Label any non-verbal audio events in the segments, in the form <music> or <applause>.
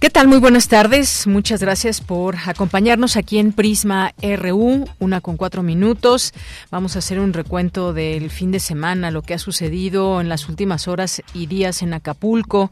¿Qué tal? Muy buenas tardes. Muchas gracias por acompañarnos aquí en Prisma RU, una con cuatro minutos. Vamos a hacer un recuento del fin de semana, lo que ha sucedido en las últimas horas y días en Acapulco.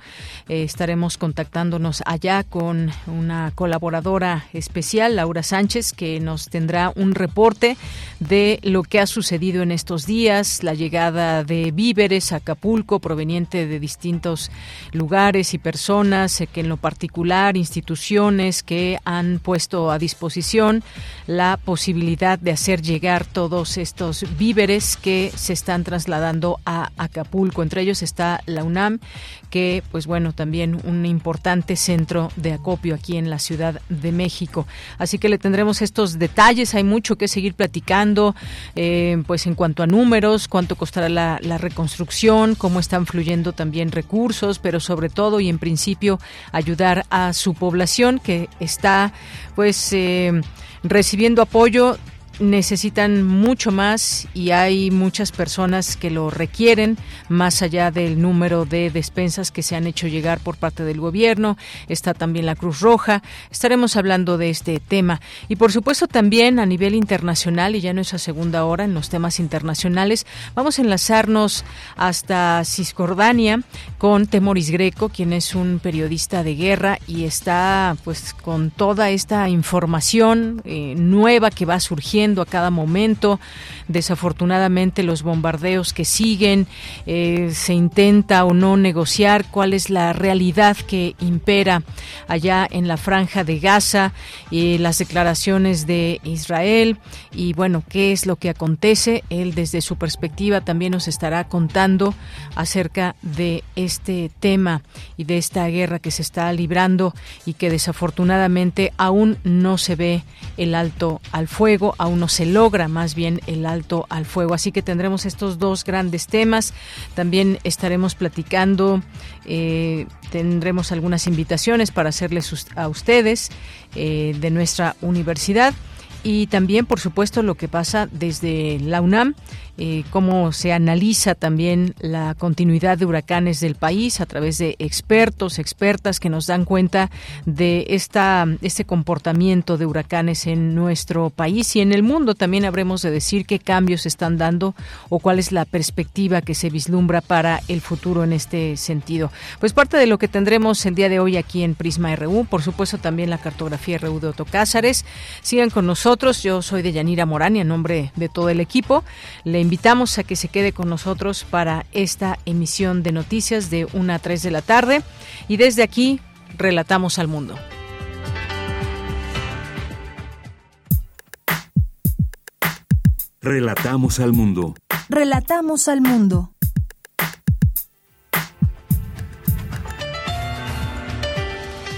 Eh, estaremos contactándonos allá con una colaboradora especial, Laura Sánchez, que nos tendrá un reporte de lo que ha sucedido en estos días, la llegada de víveres a Acapulco proveniente de distintos lugares y personas, eh, que en lo particular instituciones que han puesto a disposición la posibilidad de hacer llegar todos estos víveres que se están trasladando a Acapulco. Entre ellos está la UNAM, que pues bueno, también un importante centro de acopio aquí en la Ciudad de México. Así que le tendremos estos detalles, hay mucho que seguir platicando, eh, pues en cuanto a números, cuánto costará la, la reconstrucción, cómo están fluyendo también recursos, pero sobre todo y en principio ayudar a su población que está pues eh, recibiendo apoyo necesitan mucho más y hay muchas personas que lo requieren, más allá del número de despensas que se han hecho llegar por parte del gobierno. Está también la Cruz Roja. Estaremos hablando de este tema. Y por supuesto también a nivel internacional, y ya no es a segunda hora en los temas internacionales, vamos a enlazarnos hasta Cisjordania con Temoris Greco, quien es un periodista de guerra y está pues con toda esta información eh, nueva que va surgiendo a cada momento. Desafortunadamente los bombardeos que siguen, eh, se intenta o no negociar cuál es la realidad que impera allá en la franja de Gaza, y las declaraciones de Israel y bueno, qué es lo que acontece. Él desde su perspectiva también nos estará contando acerca de este tema y de esta guerra que se está librando y que desafortunadamente aún no se ve el alto al fuego, aún no se logra más bien el alto al fuego. Así que tendremos estos dos grandes temas. También estaremos platicando, eh, tendremos algunas invitaciones para hacerles a ustedes eh, de nuestra universidad y también, por supuesto, lo que pasa desde la UNAM eh, cómo se analiza también la continuidad de huracanes del país a través de expertos, expertas que nos dan cuenta de esta, este comportamiento de huracanes en nuestro país y en el mundo. También habremos de decir qué cambios se están dando o cuál es la perspectiva que se vislumbra para el futuro en este sentido. Pues parte de lo que tendremos el día de hoy aquí en Prisma RU, por supuesto también la cartografía RU de Otto Cázares. Sigan con nosotros, yo soy de Yanira Morán y en nombre de todo el equipo le invitamos a que se quede con nosotros para esta emisión de noticias de 1 a 3 de la tarde y desde aquí relatamos al mundo. Relatamos al mundo. Relatamos al mundo.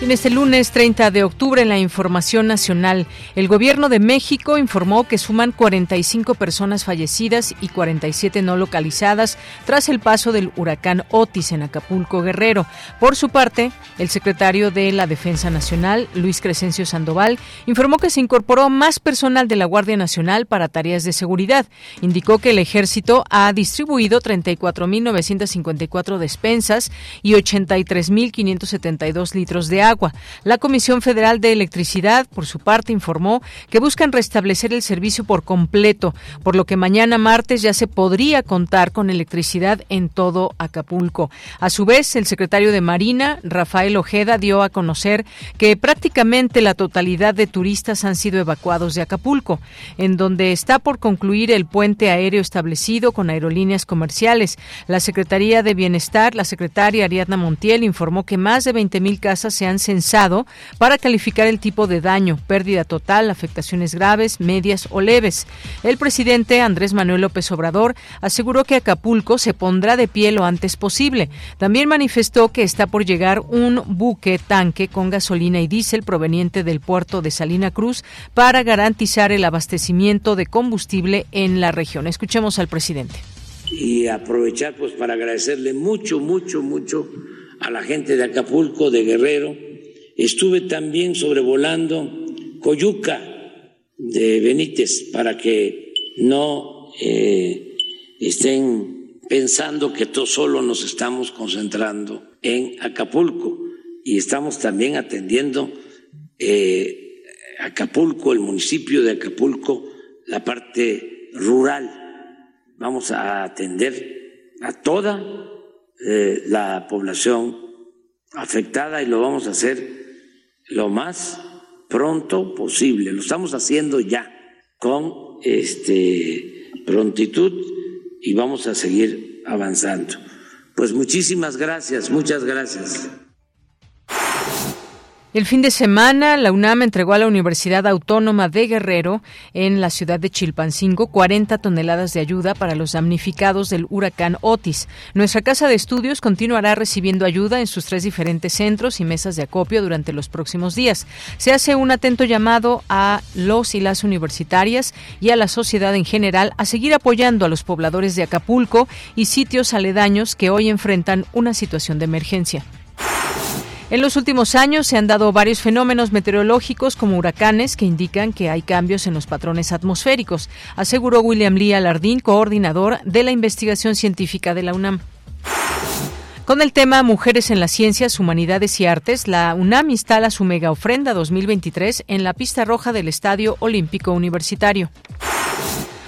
En este lunes 30 de octubre, en la información nacional, el gobierno de México informó que suman 45 personas fallecidas y 47 no localizadas tras el paso del huracán Otis en Acapulco Guerrero. Por su parte, el secretario de la Defensa Nacional, Luis Crescencio Sandoval, informó que se incorporó más personal de la Guardia Nacional para tareas de seguridad. Indicó que el ejército ha distribuido 34.954 despensas y 83.572 litros de agua agua. La Comisión Federal de Electricidad, por su parte, informó que buscan restablecer el servicio por completo, por lo que mañana martes ya se podría contar con electricidad en todo Acapulco. A su vez, el secretario de Marina, Rafael Ojeda, dio a conocer que prácticamente la totalidad de turistas han sido evacuados de Acapulco, en donde está por concluir el puente aéreo establecido con aerolíneas comerciales. La Secretaría de Bienestar, la secretaria Ariadna Montiel, informó que más de 20.000 casas se han censado para calificar el tipo de daño, pérdida total, afectaciones graves, medias o leves. El presidente Andrés Manuel López Obrador aseguró que Acapulco se pondrá de pie lo antes posible. También manifestó que está por llegar un buque tanque con gasolina y diésel proveniente del puerto de Salina Cruz para garantizar el abastecimiento de combustible en la región. Escuchemos al presidente. Y aprovechar pues para agradecerle mucho, mucho, mucho a la gente de Acapulco, de Guerrero. Estuve también sobrevolando Coyuca de Benítez para que no eh, estén pensando que todo solo nos estamos concentrando en Acapulco y estamos también atendiendo eh, Acapulco, el municipio de Acapulco, la parte rural. Vamos a atender a toda eh, la población afectada y lo vamos a hacer lo más pronto posible. Lo estamos haciendo ya con este prontitud y vamos a seguir avanzando. Pues muchísimas gracias, muchas gracias. El fin de semana, la UNAM entregó a la Universidad Autónoma de Guerrero, en la ciudad de Chilpancingo, 40 toneladas de ayuda para los damnificados del huracán Otis. Nuestra casa de estudios continuará recibiendo ayuda en sus tres diferentes centros y mesas de acopio durante los próximos días. Se hace un atento llamado a los y las universitarias y a la sociedad en general a seguir apoyando a los pobladores de Acapulco y sitios aledaños que hoy enfrentan una situación de emergencia. En los últimos años se han dado varios fenómenos meteorológicos como huracanes que indican que hay cambios en los patrones atmosféricos, aseguró William Lee Alardín, coordinador de la investigación científica de la UNAM. Con el tema Mujeres en las Ciencias, Humanidades y Artes, la UNAM instala su mega ofrenda 2023 en la pista roja del Estadio Olímpico Universitario.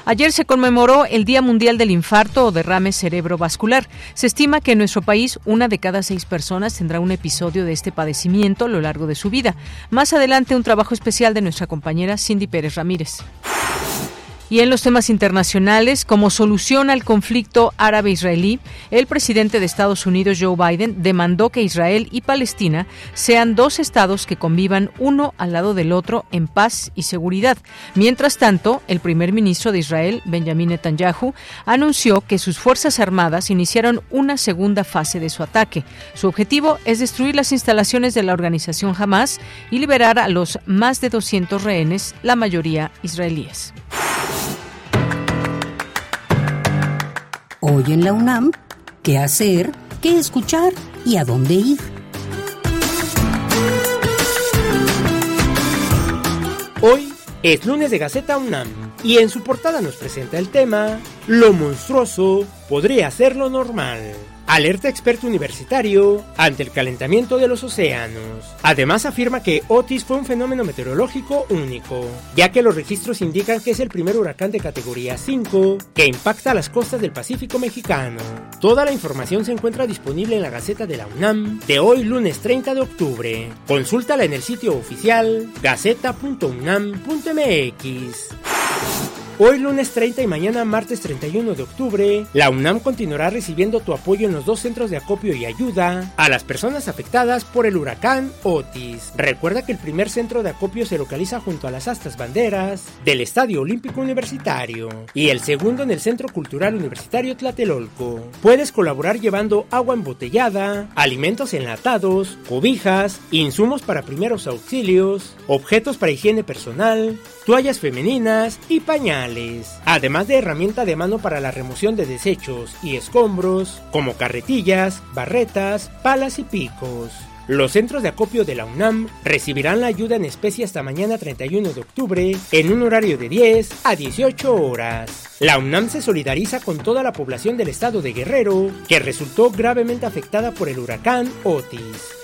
Ayer se conmemoró el Día Mundial del Infarto o Derrame Cerebrovascular. Se estima que en nuestro país una de cada seis personas tendrá un episodio de este padecimiento a lo largo de su vida. Más adelante un trabajo especial de nuestra compañera Cindy Pérez Ramírez. Y en los temas internacionales, como solución al conflicto árabe-israelí, el presidente de Estados Unidos, Joe Biden, demandó que Israel y Palestina sean dos estados que convivan uno al lado del otro en paz y seguridad. Mientras tanto, el primer ministro de Israel, Benjamin Netanyahu, anunció que sus Fuerzas Armadas iniciaron una segunda fase de su ataque. Su objetivo es destruir las instalaciones de la organización Hamas y liberar a los más de 200 rehenes, la mayoría israelíes. Hoy en la UNAM, ¿qué hacer? ¿Qué escuchar? ¿Y a dónde ir? Hoy es lunes de Gaceta UNAM y en su portada nos presenta el tema Lo monstruoso podría ser lo normal. Alerta experto universitario ante el calentamiento de los océanos. Además afirma que Otis fue un fenómeno meteorológico único, ya que los registros indican que es el primer huracán de categoría 5 que impacta las costas del Pacífico mexicano. Toda la información se encuentra disponible en la Gaceta de la UNAM de hoy lunes 30 de octubre. Consúltala en el sitio oficial gaceta.unam.mx. Hoy lunes 30 y mañana martes 31 de octubre, la UNAM continuará recibiendo tu apoyo en los dos centros de acopio y ayuda a las personas afectadas por el huracán Otis. Recuerda que el primer centro de acopio se localiza junto a las astas banderas del Estadio Olímpico Universitario y el segundo en el Centro Cultural Universitario Tlatelolco. Puedes colaborar llevando agua embotellada, alimentos enlatados, cobijas, insumos para primeros auxilios, objetos para higiene personal, toallas femeninas y pañales, además de herramienta de mano para la remoción de desechos y escombros, como carretillas, barretas, palas y picos. Los centros de acopio de la UNAM recibirán la ayuda en especie hasta mañana 31 de octubre en un horario de 10 a 18 horas. La UNAM se solidariza con toda la población del estado de Guerrero que resultó gravemente afectada por el huracán Otis.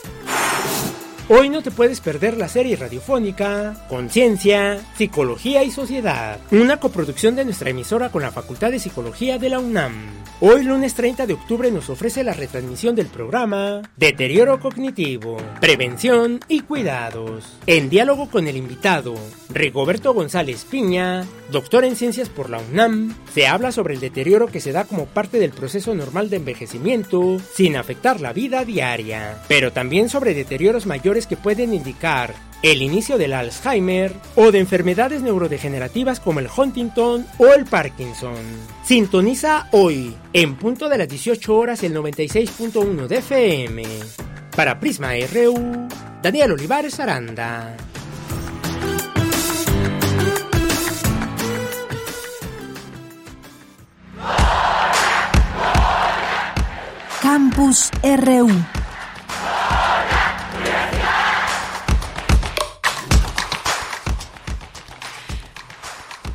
Hoy no te puedes perder la serie radiofónica Conciencia, Psicología y Sociedad, una coproducción de nuestra emisora con la Facultad de Psicología de la UNAM. Hoy lunes 30 de octubre nos ofrece la retransmisión del programa Deterioro Cognitivo, Prevención y Cuidados. En diálogo con el invitado, Rigoberto González Piña, doctor en ciencias por la UNAM, se habla sobre el deterioro que se da como parte del proceso normal de envejecimiento sin afectar la vida diaria, pero también sobre deterioros mayores que pueden indicar el inicio del Alzheimer o de enfermedades neurodegenerativas como el Huntington o el Parkinson. Sintoniza hoy, en punto de las 18 horas, el 96.1 de FM. Para Prisma RU, Daniel Olivares Aranda. Campus RU.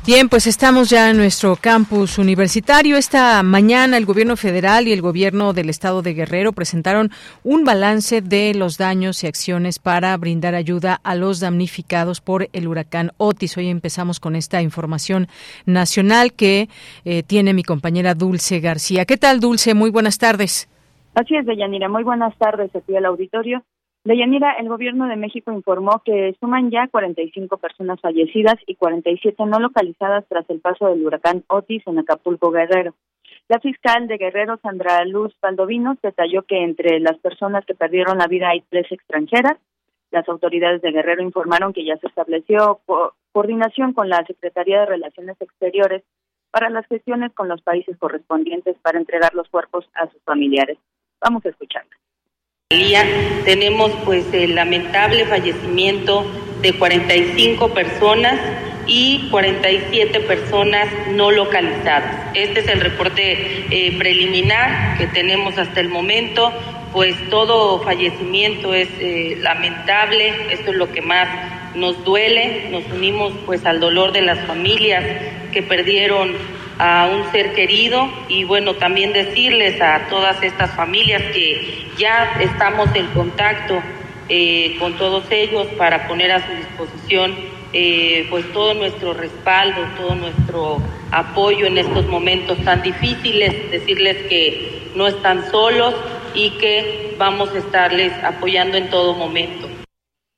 Bien, pues estamos ya en nuestro campus universitario. Esta mañana el gobierno federal y el gobierno del estado de Guerrero presentaron un balance de los daños y acciones para brindar ayuda a los damnificados por el huracán Otis. Hoy empezamos con esta información nacional que eh, tiene mi compañera Dulce García. ¿Qué tal, Dulce? Muy buenas tardes. Así es, Deyanira. Muy buenas tardes aquí al auditorio. Deyanira, el gobierno de México informó que suman ya 45 personas fallecidas y 47 no localizadas tras el paso del huracán Otis en Acapulco, Guerrero. La fiscal de Guerrero, Sandra Luz Valdovinos, detalló que entre las personas que perdieron la vida hay tres extranjeras. Las autoridades de Guerrero informaron que ya se estableció coordinación con la Secretaría de Relaciones Exteriores para las gestiones con los países correspondientes para entregar los cuerpos a sus familiares. Vamos a escucharla. Tenemos pues el lamentable fallecimiento de 45 personas y 47 personas no localizadas. Este es el reporte eh, preliminar que tenemos hasta el momento, pues todo fallecimiento es eh, lamentable, esto es lo que más nos duele, nos unimos pues al dolor de las familias que perdieron a un ser querido y bueno, también decirles a todas estas familias que ya estamos en contacto eh, con todos ellos para poner a su disposición eh, pues todo nuestro respaldo, todo nuestro apoyo en estos momentos tan difíciles, decirles que no están solos y que vamos a estarles apoyando en todo momento.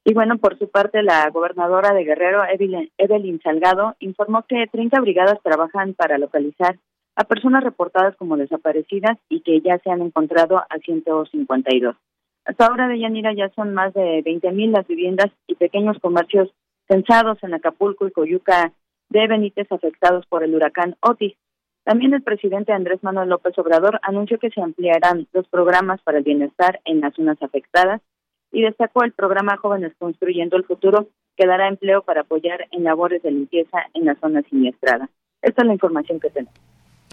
Y bueno, por su parte, la gobernadora de Guerrero, Evelyn Salgado, informó que 30 brigadas trabajan para localizar a personas reportadas como desaparecidas y que ya se han encontrado a 152. Hasta ahora de Yanira ya son más de 20.000 las viviendas y pequeños comercios censados en Acapulco y Coyuca de Benítez afectados por el huracán Otis. También el presidente Andrés Manuel López Obrador anunció que se ampliarán los programas para el bienestar en las zonas afectadas y destacó el programa Jóvenes Construyendo el Futuro, que dará empleo para apoyar en labores de limpieza en la zona siniestrada. Esta es la información que tenemos.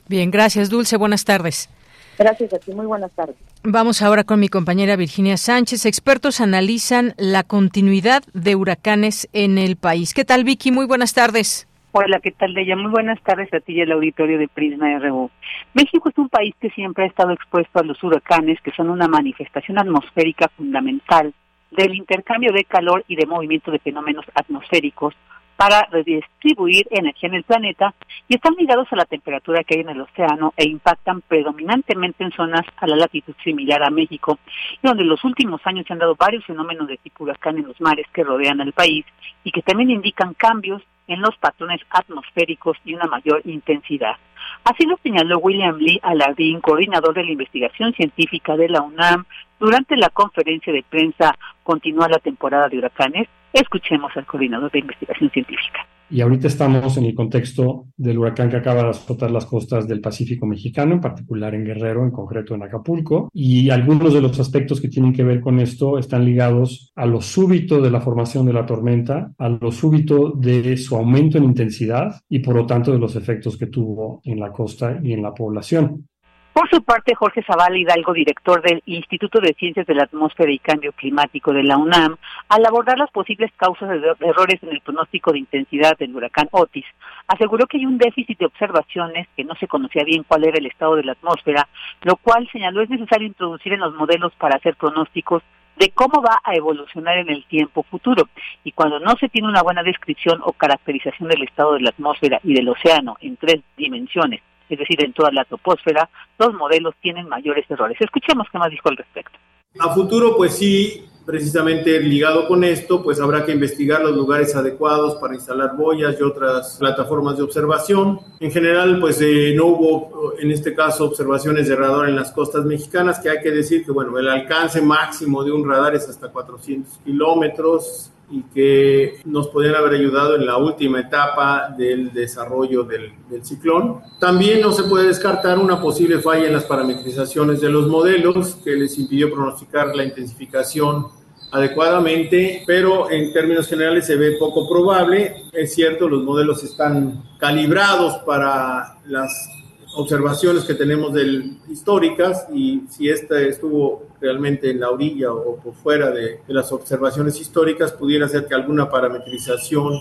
Bien, gracias Dulce, buenas tardes. Gracias a ti, muy buenas tardes. Vamos ahora con mi compañera Virginia Sánchez. Expertos analizan la continuidad de huracanes en el país. ¿Qué tal, Vicky? Muy buenas tardes. Hola, ¿qué tal, Leia? Muy buenas tardes a ti y al auditorio de Prisma RU. México es un país que siempre ha estado expuesto a los huracanes, que son una manifestación atmosférica fundamental del intercambio de calor y de movimiento de fenómenos atmosféricos para redistribuir energía en el planeta y están ligados a la temperatura que hay en el océano e impactan predominantemente en zonas a la latitud similar a México, y donde en los últimos años se han dado varios fenómenos de tipo huracán en los mares que rodean al país y que también indican cambios en los patrones atmosféricos y una mayor intensidad. Así lo señaló William Lee Alardín, coordinador de la investigación científica de la UNAM, durante la conferencia de prensa Continúa la temporada de huracanes. Escuchemos al coordinador de investigación científica. Y ahorita estamos en el contexto del huracán que acaba de azotar las costas del Pacífico mexicano, en particular en Guerrero, en concreto en Acapulco. Y algunos de los aspectos que tienen que ver con esto están ligados a lo súbito de la formación de la tormenta, a lo súbito de su aumento en intensidad y por lo tanto de los efectos que tuvo en la costa y en la población. Por su parte, Jorge Zavala Hidalgo, director del Instituto de Ciencias de la Atmósfera y Cambio Climático de la UNAM, al abordar las posibles causas de errores en el pronóstico de intensidad del huracán Otis, aseguró que hay un déficit de observaciones, que no se conocía bien cuál era el estado de la atmósfera, lo cual señaló es necesario introducir en los modelos para hacer pronósticos de cómo va a evolucionar en el tiempo futuro. Y cuando no se tiene una buena descripción o caracterización del estado de la atmósfera y del océano en tres dimensiones, es decir, en toda la troposfera, los modelos tienen mayores errores. Escuchemos qué más dijo al respecto. A futuro, pues sí, precisamente ligado con esto, pues habrá que investigar los lugares adecuados para instalar boyas y otras plataformas de observación. En general, pues eh, no hubo en este caso observaciones de radar en las costas mexicanas, que hay que decir que, bueno, el alcance máximo de un radar es hasta 400 kilómetros y que nos podrían haber ayudado en la última etapa del desarrollo del, del, ciclón. También no se puede descartar una posible falla en las parametrizaciones de los modelos que les impidió pronosticar la intensificación adecuadamente, pero en términos generales se ve poco probable. Es cierto, los modelos están calibrados para las observaciones que tenemos del, históricas y si esta estuvo realmente en la orilla o por fuera de, las observaciones históricas, pudiera ser que alguna parametrización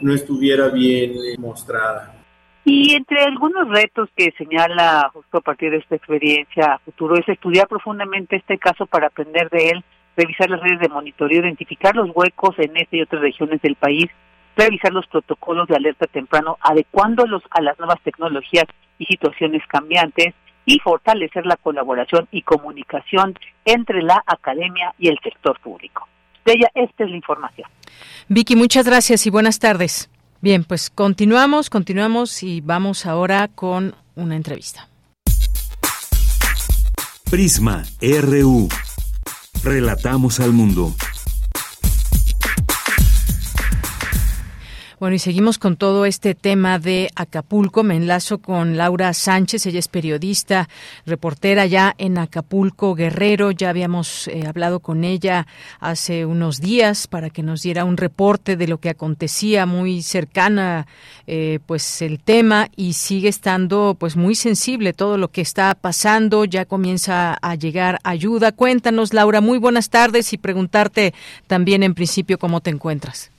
no estuviera bien eh, mostrada. Y entre algunos retos que señala justo a partir de esta experiencia futuro es estudiar profundamente este caso para aprender de él, revisar las redes de monitoreo, identificar los huecos en esta y otras regiones del país, revisar los protocolos de alerta temprano, adecuándolos a las nuevas tecnologías y situaciones cambiantes y fortalecer la colaboración y comunicación entre la academia y el sector público. De ella, esta es la información. Vicky, muchas gracias y buenas tardes. Bien, pues continuamos, continuamos y vamos ahora con una entrevista. Prisma RU. Relatamos al mundo. Bueno, y seguimos con todo este tema de Acapulco. Me enlazo con Laura Sánchez, ella es periodista, reportera ya en Acapulco, Guerrero. Ya habíamos eh, hablado con ella hace unos días para que nos diera un reporte de lo que acontecía muy cercana, eh, pues el tema y sigue estando pues muy sensible todo lo que está pasando. Ya comienza a llegar ayuda. Cuéntanos, Laura, muy buenas tardes y preguntarte también en principio cómo te encuentras.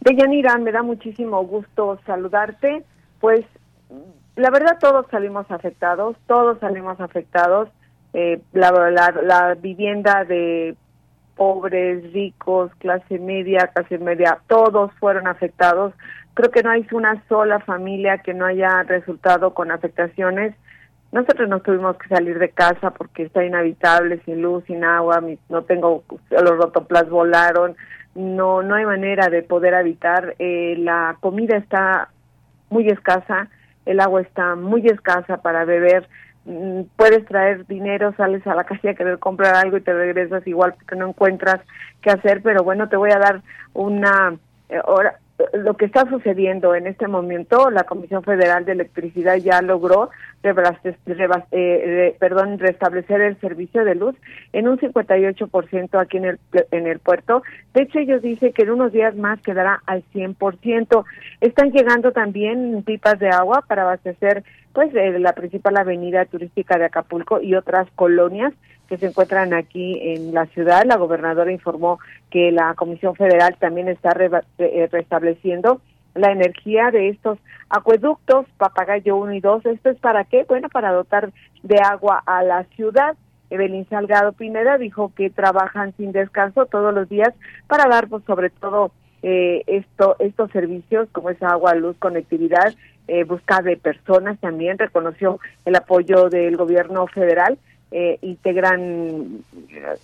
Deyanira, me da muchísimo gusto saludarte. Pues la verdad todos salimos afectados, todos salimos afectados. Eh, la, la, la, vivienda de pobres, ricos, clase media, clase media, todos fueron afectados. Creo que no hay una sola familia que no haya resultado con afectaciones. Nosotros no tuvimos que salir de casa porque está inhabitable, sin luz, sin agua, no tengo, los rotoplas volaron, no no hay manera de poder habitar eh, la comida está muy escasa el agua está muy escasa para beber mm, puedes traer dinero sales a la calle a querer comprar algo y te regresas igual porque no encuentras qué hacer pero bueno te voy a dar una eh, hora lo que está sucediendo en este momento, la Comisión Federal de Electricidad ya logró eh, perdón, restablecer el servicio de luz en un 58% aquí en el, en el puerto. De hecho, ellos dicen que en unos días más quedará al 100%. Están llegando también pipas de agua para abastecer pues eh, la principal avenida turística de Acapulco y otras colonias que se encuentran aquí en la ciudad. La gobernadora informó que la Comisión Federal también está eh, restableciendo la energía de estos acueductos, Papagayo 1 y 2. ¿Esto es para qué? Bueno, para dotar de agua a la ciudad. Evelyn Salgado Pineda dijo que trabajan sin descanso todos los días para dar, pues, sobre todo, eh, esto, estos servicios como es agua, luz, conectividad, eh, busca de personas también, reconoció el apoyo del gobierno federal eh, integran,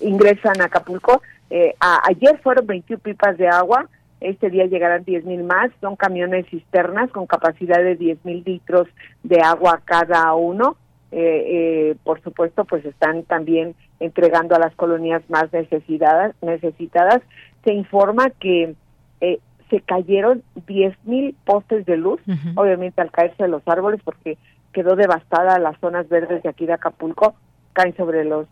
ingresan a Acapulco. Eh, ayer fueron 21 pipas de agua, este día llegarán 10 mil más, son camiones cisternas con capacidad de 10 mil litros de agua cada uno. Eh, por supuesto, pues están también entregando a las colonias más necesitadas. necesitadas. Se informa que se cayeron 10 mil postes de luz, obviamente al caerse los árboles, porque quedó devastada las zonas verdes de aquí de Acapulco caen sobre los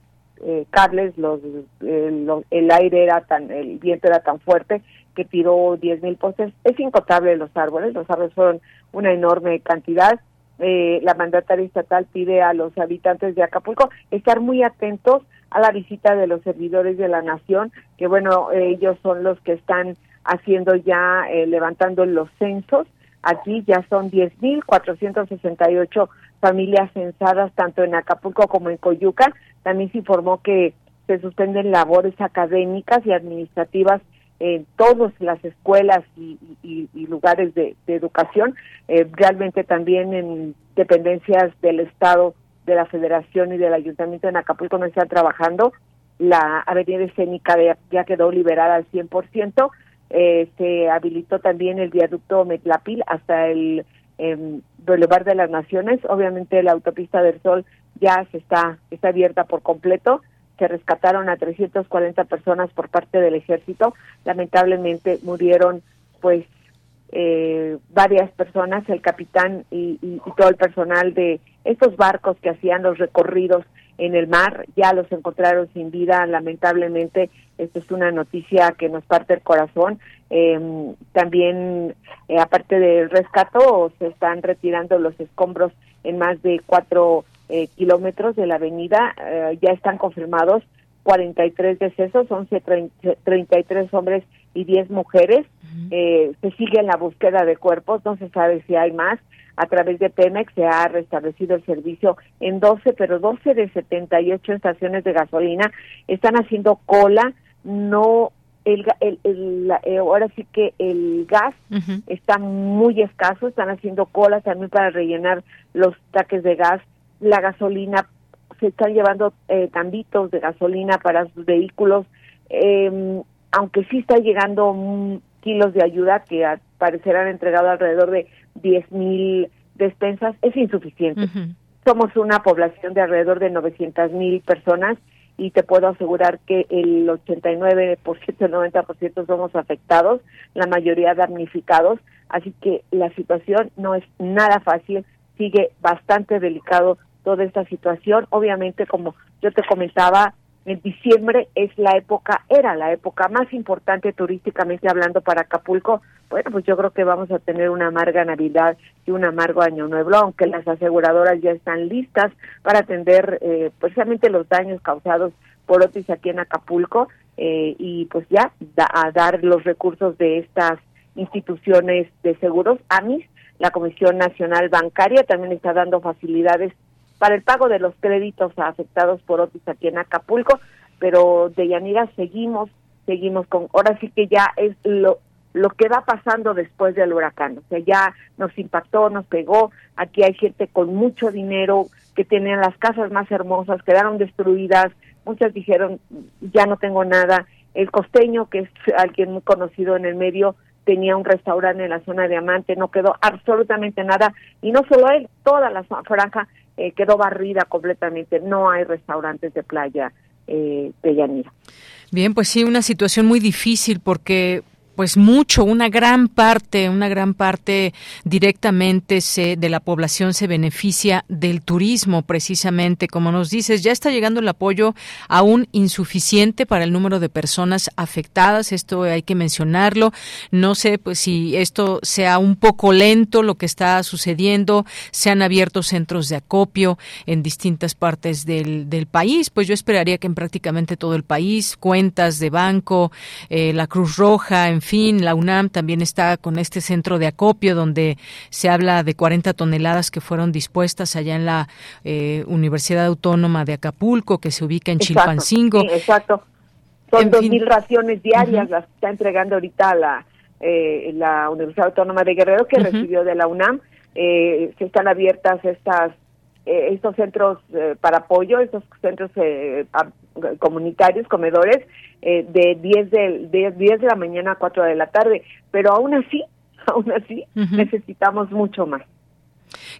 eh, cables, los, el aire era tan, el viento era tan fuerte que tiró 10 mil postes. Es incotable los árboles, los árboles fueron una enorme cantidad. Eh, la mandataria estatal pide a los habitantes de Acapulco estar muy atentos a la visita de los servidores de la nación, que bueno, ellos son los que están haciendo ya, eh, levantando los censos. Aquí ya son 10.468 familias censadas tanto en Acapulco como en Coyuca. También se informó que se suspenden labores académicas y administrativas en todas las escuelas y, lugares de, educación, eh, realmente también en dependencias del Estado, de la Federación y del Ayuntamiento en Acapulco no están trabajando. La avenida escénica ya quedó liberada al 100%. Eh, se habilitó también el viaducto Metlapil hasta el eh, Boulevard de las Naciones. Obviamente la autopista del Sol ya se está, está abierta por completo. Se rescataron a 340 personas por parte del ejército. Lamentablemente murieron pues eh, varias personas, el capitán y, y, todo el personal de estos barcos que hacían los recorridos en el mar, ya los encontraron sin vida, lamentablemente, esto es una noticia que nos parte el corazón. Eh, también, eh, aparte del rescato, se están retirando los escombros en más de cuatro eh, kilómetros de la avenida, eh, ya están confirmados 43 decesos, 11, 33 hombres y 10 mujeres. Eh, se sigue en la búsqueda de cuerpos, no se sabe si hay más. A través de Pemex se ha restablecido el servicio en 12, pero 12 de 78 estaciones de gasolina están haciendo cola, no el, el, eh, ahora sí que el gas está muy escaso, están haciendo colas también para rellenar los taques de gas, la gasolina se están llevando eh, tambitos de gasolina para sus vehículos, eh, aunque sí está llegando kilos de ayuda que al parecer han entregado alrededor de 10 mil despensas, es insuficiente. Somos una población de alrededor de 900 mil personas y te puedo asegurar que el 89%, el 90% somos afectados, la mayoría damnificados, así que la situación no es nada fácil, sigue bastante delicado toda esta situación. Obviamente, como yo te comentaba, en diciembre es la época, era la época más importante turísticamente hablando para Acapulco. Bueno, pues yo creo que vamos a tener una amarga Navidad y un amargo Año Nuevo, aunque las aseguradoras ya están listas para atender eh, precisamente los daños causados por Otis aquí en Acapulco eh, y pues ya a dar los recursos de estas instituciones de seguros, AMIS, la Comisión Nacional Bancaria también está dando facilidades para el pago de los créditos afectados por Otis aquí en Acapulco, pero de Yanira seguimos, seguimos con, ahora sí que ya es lo, lo que va pasando después del huracán, o sea, ya nos impactó, nos pegó, aquí hay gente con mucho dinero que tienen las casas más hermosas, quedaron destruidas, muchas dijeron, ya no tengo nada, el costeño, que es alguien muy conocido en el medio, tenía un restaurante en la zona de Amante, no quedó absolutamente nada, y no solo él, toda la franja eh, quedó barrida completamente. No hay restaurantes de playa eh, de Yanira. Bien, pues sí, una situación muy difícil porque pues mucho, una gran parte, una gran parte directamente se, de la población se beneficia del turismo, precisamente, como nos dices, ya está llegando el apoyo aún insuficiente para el número de personas afectadas, esto hay que mencionarlo, no sé pues si esto sea un poco lento lo que está sucediendo, se han abierto centros de acopio en distintas partes del, del país, pues yo esperaría que en prácticamente todo el país, cuentas de banco, eh, la Cruz Roja, en fin, la UNAM también está con este centro de acopio donde se habla de 40 toneladas que fueron dispuestas allá en la eh, Universidad Autónoma de Acapulco, que se ubica en Chilpancingo. exacto. Son dos mil raciones diarias las que está entregando ahorita la, eh, la Universidad Autónoma de Guerrero, que recibió de la UNAM. Eh, se están abiertas estas estos centros para apoyo, estos centros comunitarios, comedores, eh, de 10 de, de 10 de la mañana a 4 de la tarde, pero aún así, <laughs> aún así necesitamos mucho más.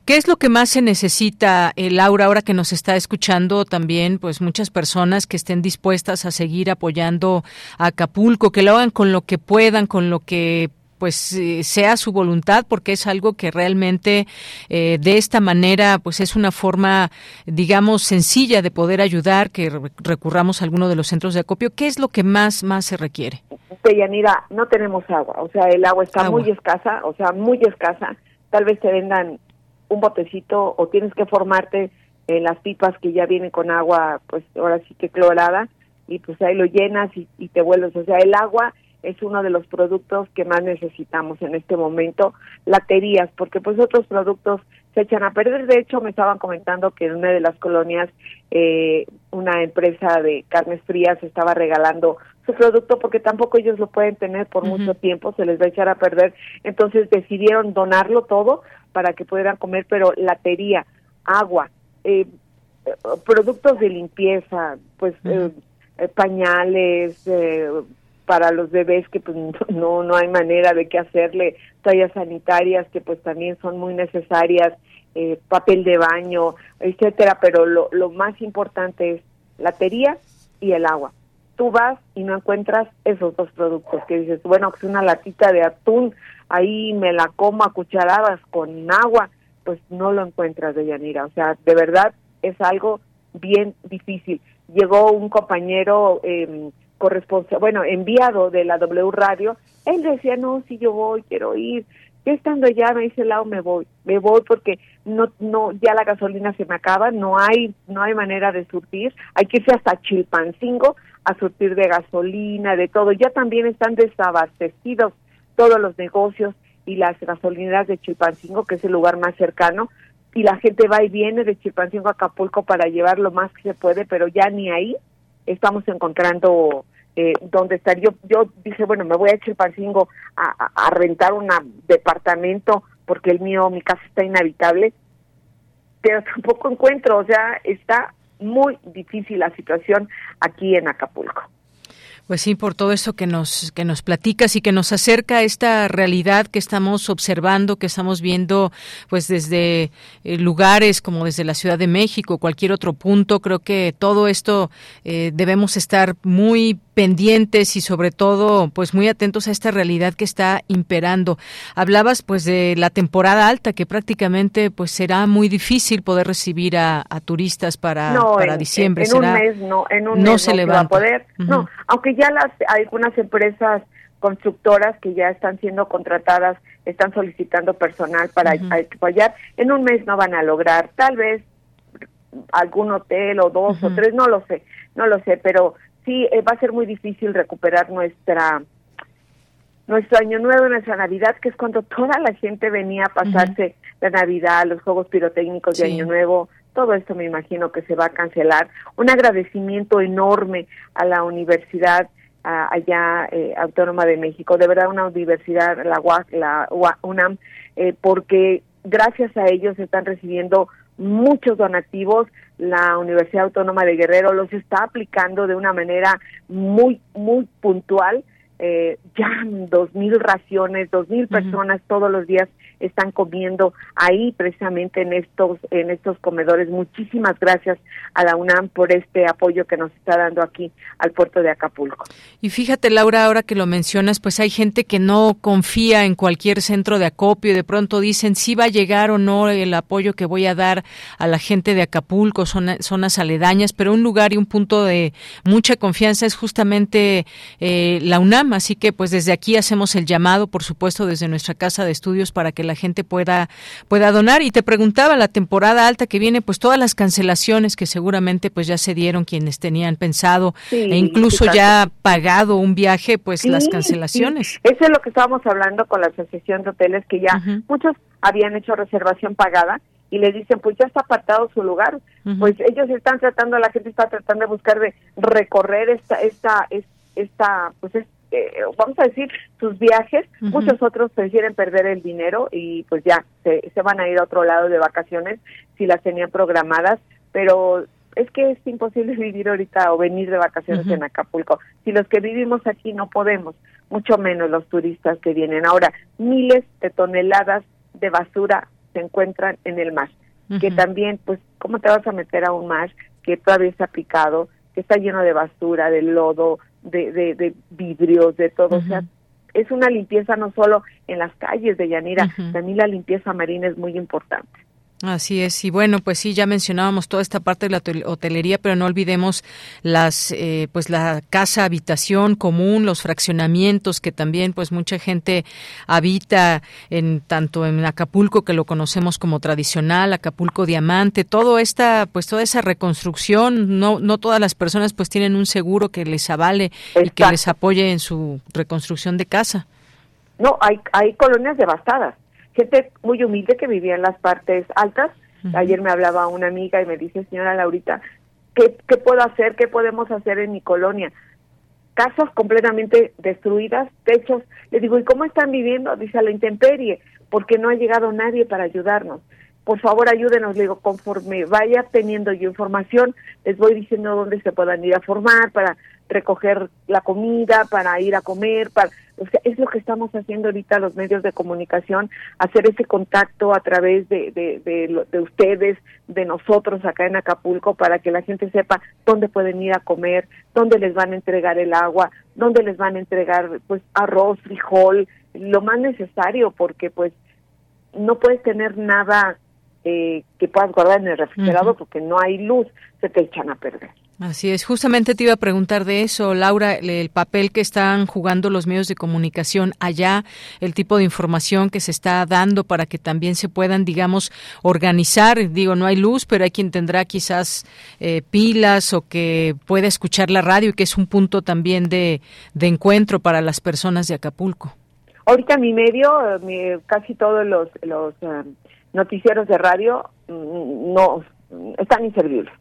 ¿Qué es lo que más se necesita, eh, Laura, ahora que nos está escuchando también, pues muchas personas que estén dispuestas a seguir apoyando a Acapulco, que lo hagan con lo que puedan, con lo que pues eh, sea su voluntad porque es algo que realmente eh, de esta manera pues es una forma digamos sencilla de poder ayudar que recurramos a alguno de los centros de acopio qué es lo que más más se requiere Deyanira no tenemos agua o sea el agua está muy escasa o sea muy escasa. Tal vez te vendan un botecito o tienes que formarte en las pipas que ya vienen con agua pues ahora sí que clorada y pues ahí lo llenas y, y te vuelves o sea el agua es uno de los productos que más necesitamos en este momento, laterías, porque pues otros productos se echan a perder. De hecho, me estaban comentando que en una de las colonias eh, una empresa de carnes frías estaba regalando su producto porque tampoco ellos lo pueden tener por mucho tiempo, se les va a echar a perder. Entonces decidieron donarlo todo para que pudieran comer, pero latería, agua, eh, productos de limpieza, pues eh, eh, pañales eh, para los bebés que pues <laughs> no no hay manera de qué hacerle, toallas sanitarias que pues también son muy necesarias, eh, papel de baño, etcétera, pero lo, lo más importante es latería y el agua. Tú vas y no encuentras esos dos productos que dices, bueno, pues una latita de atún, ahí me la como a cucharadas con agua, pues no lo encuentras de Yanira. O sea, de verdad es algo bien difícil. Llegó un compañero eh, corresponsal, bueno, enviado de la W Radio, él decía, no, si yo voy, quiero ir. Yo estando allá me dice, Lau, me voy, me voy porque no, no, ya la gasolina se me acaba, no hay, no hay manera de surtir, hay que irse hasta Chilpancingo a surtir de gasolina, de todo. Ya también están desabastecidos todos los negocios y las gasolineras de Chilpancingo, que es el lugar más cercano, y la gente va y viene de Chilpancingo a Acapulco para llevar lo más que se puede, pero ya ni ahí estamos encontrando eh, dónde estar. Yo, yo dije, bueno, me voy a Chilpancingo a, a, a rentar un departamento porque el mío, mi casa está inhabitable, pero <laughs> tampoco encuentro, o sea, está muy difícil la situación aquí en Acapulco. Pues sí, por todo esto que nos que nos platicas y que nos acerca a esta realidad que estamos observando, que estamos viendo, pues desde eh, lugares como desde la Ciudad de México, cualquier otro punto. Creo que todo esto eh, debemos estar muy pendientes y sobre todo pues muy atentos a esta realidad que está imperando. Hablabas pues de la temporada alta que prácticamente pues será muy difícil poder recibir a, a turistas para, no, para en, diciembre. En, será, un mes no, en un no mes se no va a poder. Uh -huh. No, aunque ya las algunas empresas constructoras que ya están siendo contratadas están solicitando personal para uh -huh. apoyar, en un mes no van a lograr, tal vez algún hotel o dos uh -huh. o tres, no lo sé, no lo sé, pero sí eh, va a ser muy difícil recuperar nuestra nuestro año nuevo, nuestra Navidad, que es cuando toda la gente venía a pasarse uh -huh. la Navidad, los juegos pirotécnicos sí. de Año Nuevo, todo esto me imagino que se va a cancelar. Un agradecimiento enorme a la universidad allá eh, Autónoma de México, de verdad una universidad, la, UAC, la UNAM, eh, porque gracias a ellos están recibiendo muchos donativos, la Universidad Autónoma de Guerrero los está aplicando de una manera muy, muy puntual. Eh, ya dos mil raciones, dos mil personas uh -huh. todos los días están comiendo ahí precisamente en estos en estos comedores. Muchísimas gracias a la UNAM por este apoyo que nos está dando aquí al puerto de Acapulco. Y fíjate Laura, ahora que lo mencionas, pues hay gente que no confía en cualquier centro de acopio y de pronto dicen si va a llegar o no el apoyo que voy a dar a la gente de Acapulco, zona, zonas aledañas, pero un lugar y un punto de mucha confianza es justamente eh, la UNAM, así que pues desde aquí hacemos el llamado, por supuesto, desde nuestra casa de estudios para que la gente pueda pueda donar. Y te preguntaba la temporada alta que viene pues todas las cancelaciones que seguramente pues ya se dieron quienes tenían pensado sí, e incluso ya pagado un viaje pues sí, las cancelaciones. Eso es lo que estábamos hablando con la asociación de hoteles que ya uh -huh. muchos habían hecho reservación pagada y le dicen pues ya está apartado su lugar uh -huh. pues ellos están tratando la gente está tratando de buscar de recorrer esta esta esta pues es eh, vamos a decir, sus viajes, uh -huh. muchos otros prefieren perder el dinero y pues ya se, se, van a ir a otro lado de vacaciones si las tenían programadas, pero es que es imposible <laughs> vivir ahorita o venir de vacaciones uh -huh. en Acapulco. Si los que vivimos aquí no podemos, mucho menos los turistas que vienen. Ahora, miles de toneladas de basura se encuentran en el mar, uh -huh. que también, pues, ¿cómo te vas a meter a un mar que todavía está picado, que está lleno de basura, de lodo, de, de, de vidrios, de todo. Uh -huh. O sea, es una limpieza no solo en las calles de Yanira, uh -huh. también la limpieza marina es muy importante. Así es, y bueno, pues sí, ya mencionábamos toda esta parte de la hotelería, pero no olvidemos las, eh, pues la casa habitación común, los fraccionamientos que también, pues mucha gente habita en tanto en Acapulco que lo conocemos como tradicional, Acapulco Diamante, todo esta, pues toda esa reconstrucción, no, no todas las personas pues tienen un seguro que les avale Exacto. y que les apoye en su reconstrucción de casa. No, hay, hay colonias devastadas gente muy humilde que vivía en las partes altas. Ayer me hablaba una amiga y me dice, señora Laurita, ¿qué, ¿qué puedo hacer? ¿Qué podemos hacer en mi colonia? Casas completamente destruidas, techos. Le digo, ¿y cómo están viviendo? Dice, a la intemperie, porque no ha llegado nadie para ayudarnos por favor ayúdenos, le digo, conforme vaya teniendo yo información, les voy diciendo dónde se puedan ir a formar para recoger la comida, para ir a comer, para o sea, es lo que estamos haciendo ahorita los medios de comunicación, hacer ese contacto a través de, de, de, de ustedes, de nosotros acá en Acapulco, para que la gente sepa dónde pueden ir a comer, dónde les van a entregar el agua, dónde les van a entregar pues arroz, frijol, lo más necesario, porque pues no puedes tener nada eh, que puedas guardar en el refrigerador porque no hay luz, se te echan a perder. Así es, justamente te iba a preguntar de eso, Laura, el papel que están jugando los medios de comunicación allá, el tipo de información que se está dando para que también se puedan, digamos, organizar. Digo, no hay luz, pero hay quien tendrá quizás eh, pilas o que pueda escuchar la radio y que es un punto también de, de encuentro para las personas de Acapulco. Ahorita mi medio, mi, casi todos los, los um, noticieros de radio mm, no están inservibles.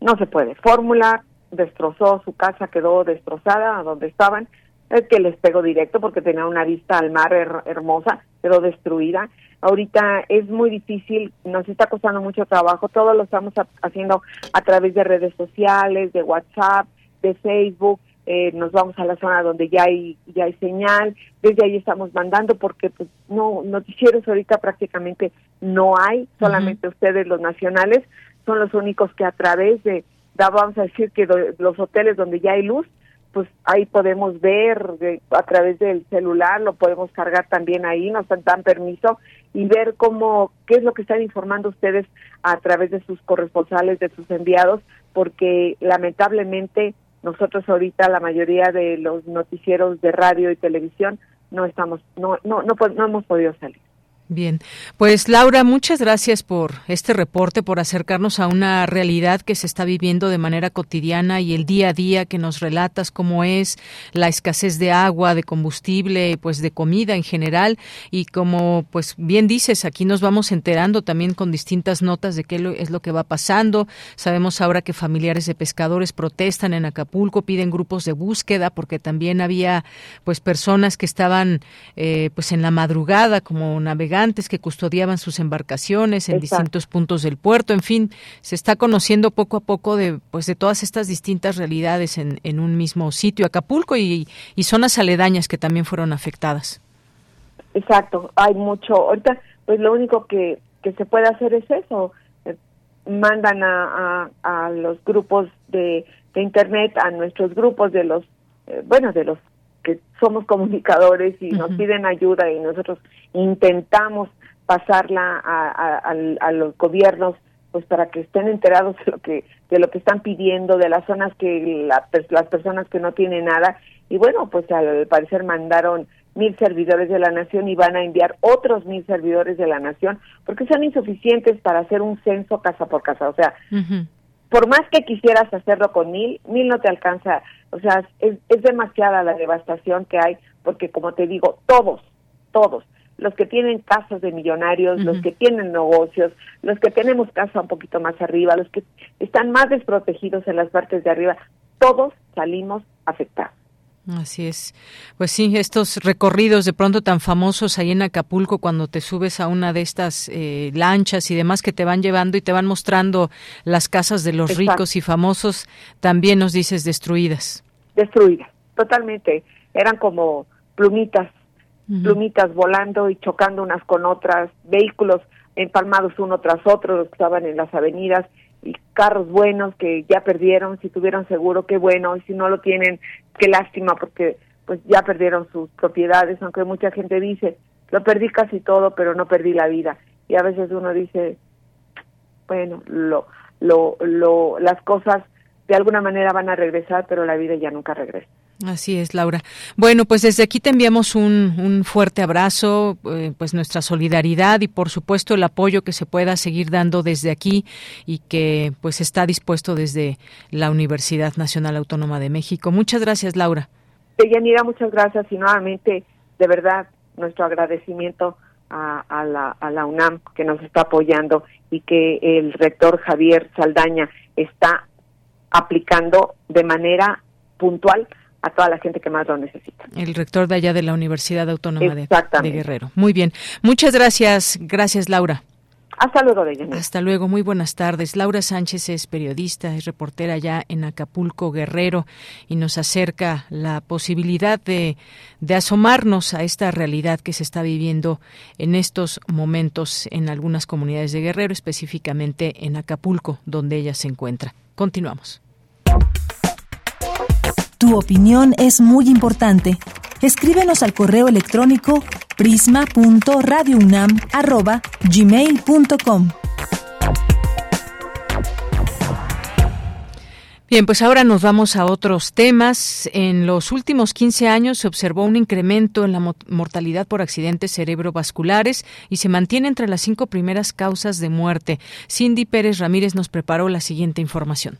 No se puede. Fórmula destrozó su casa, quedó destrozada donde estaban. Es que les pegó directo porque tenía una vista al mar hermosa, quedó destruida. Ahorita es muy difícil, nos está costando mucho trabajo. Todo lo estamos haciendo a través de redes sociales, de WhatsApp, de Facebook eh, nos vamos a la zona donde ya hay ya hay señal, desde ahí estamos mandando porque pues no noticieros ahorita prácticamente no hay, solamente ustedes los nacionales son los únicos que a través de vamos a decir que los hoteles donde ya hay luz, pues ahí podemos ver a través del celular, lo podemos cargar también ahí, nos dan permiso y ver cómo, qué es lo que están informando ustedes a través de sus corresponsales, de sus enviados, porque lamentablemente nosotros ahorita la mayoría de los noticieros de radio y televisión no estamos, no, no, no, no hemos podido salir. Bien, pues Laura, muchas gracias por este reporte, por acercarnos a una realidad que se está viviendo de manera cotidiana y el día a día que nos relatas cómo es la escasez de agua, de combustible, pues de comida en general y como pues bien dices, aquí nos vamos enterando también con distintas notas de qué es lo que va pasando. Sabemos ahora que familiares de pescadores protestan en Acapulco, piden grupos de búsqueda porque también había pues personas que estaban eh, pues en la madrugada como navegando que custodiaban sus embarcaciones en distintos puntos del puerto. En fin, se está conociendo poco a poco de, pues, de todas estas distintas realidades en, en un mismo sitio, Acapulco y, y zonas aledañas que también fueron afectadas. Exacto, hay mucho. Ahorita, pues lo único que, que se puede hacer es eso. Eh, mandan a, a, a, los grupos de, de Internet, a nuestros grupos de los, eh, bueno, de los que somos comunicadores y nos piden ayuda y nosotros intentamos pasarla a, los gobiernos pues para que estén enterados de lo que de lo que están pidiendo de las zonas que las personas que no tienen nada. Y bueno pues al parecer mandaron mil servidores de la nación y van a enviar otros mil servidores de la nación porque son insuficientes para hacer un censo casa por casa. O sea por más que quisieras hacerlo con mil, mil no te alcanza. O sea, es, es demasiada la devastación que hay, porque como te digo, todos, todos, los que tienen casas de millonarios, los que tienen negocios, los que tenemos casa un poquito más arriba, los que están más desprotegidos en las partes de arriba, todos salimos afectados. Así es. Pues sí, estos recorridos de pronto tan famosos ahí en Acapulco cuando te subes a una de estas eh, lanchas y demás que te van llevando y te van mostrando las casas de los ricos y famosos, también nos dices destruidas. Destruidas, totalmente. Eran como plumitas, plumitas volando y chocando unas con otras, vehículos empalmados uno tras otro, los que estaban en las avenidas y carros buenos que ya perdieron, si tuvieron seguro, qué bueno, y si no lo tienen, qué lástima, porque pues ya perdieron sus propiedades, aunque mucha gente dice, lo perdí casi todo, pero no perdí la vida. Y a veces uno dice, bueno, lo, lo, lo, las cosas de alguna manera van a regresar, pero la vida ya nunca regresa. Así es, Laura. Bueno, pues desde aquí te enviamos un, un fuerte abrazo, eh, pues nuestra solidaridad y por supuesto el apoyo que se pueda seguir dando desde aquí y que pues está dispuesto desde la Universidad Nacional Autónoma de México. Muchas gracias, Laura. Yanira, muchas gracias y nuevamente, de verdad, nuestro agradecimiento a, la, a la UNAM que nos está apoyando y que el rector Javier Saldaña está aplicando de manera puntual a toda la gente que más lo necesita. El rector de allá de la Universidad Autónoma de, de, Guerrero. Muy bien. Muchas gracias. Gracias, Laura. Hasta luego, Hasta luego, muy buenas tardes. Laura Sánchez es periodista, es reportera ya en Acapulco, Guerrero, y nos acerca la posibilidad de, de asomarnos a esta realidad que se está viviendo en estos momentos en algunas comunidades de Guerrero, específicamente en Acapulco, donde ella se encuentra. Continuamos. Tu opinión es muy importante. Escríbenos al correo electrónico prisma.radiounam@gmail.com. Bien, pues ahora nos vamos a otros temas. En los últimos 15 años se observó un incremento en la mortalidad por accidentes cerebrovasculares y se mantiene entre las cinco primeras causas de muerte. Cindy Pérez Ramírez nos preparó la siguiente información.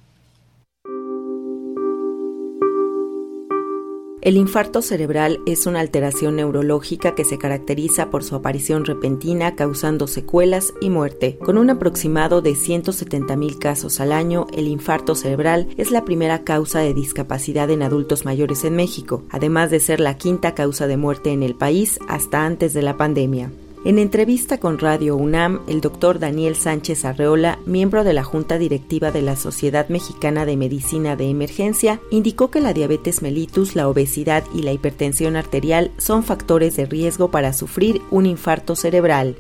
El infarto cerebral es una alteración neurológica que se caracteriza por su aparición repentina causando secuelas y muerte. Con un aproximado de 170.000 casos al año, el infarto cerebral es la primera causa de discapacidad en adultos mayores en México, además de ser la quinta causa de muerte en el país hasta antes de la pandemia. En entrevista con Radio UNAM, el doctor Daniel Sánchez Arreola, miembro de la Junta Directiva de la Sociedad Mexicana de Medicina de Emergencia, indicó que la diabetes mellitus, la obesidad y la hipertensión arterial son factores de riesgo para sufrir un infarto cerebral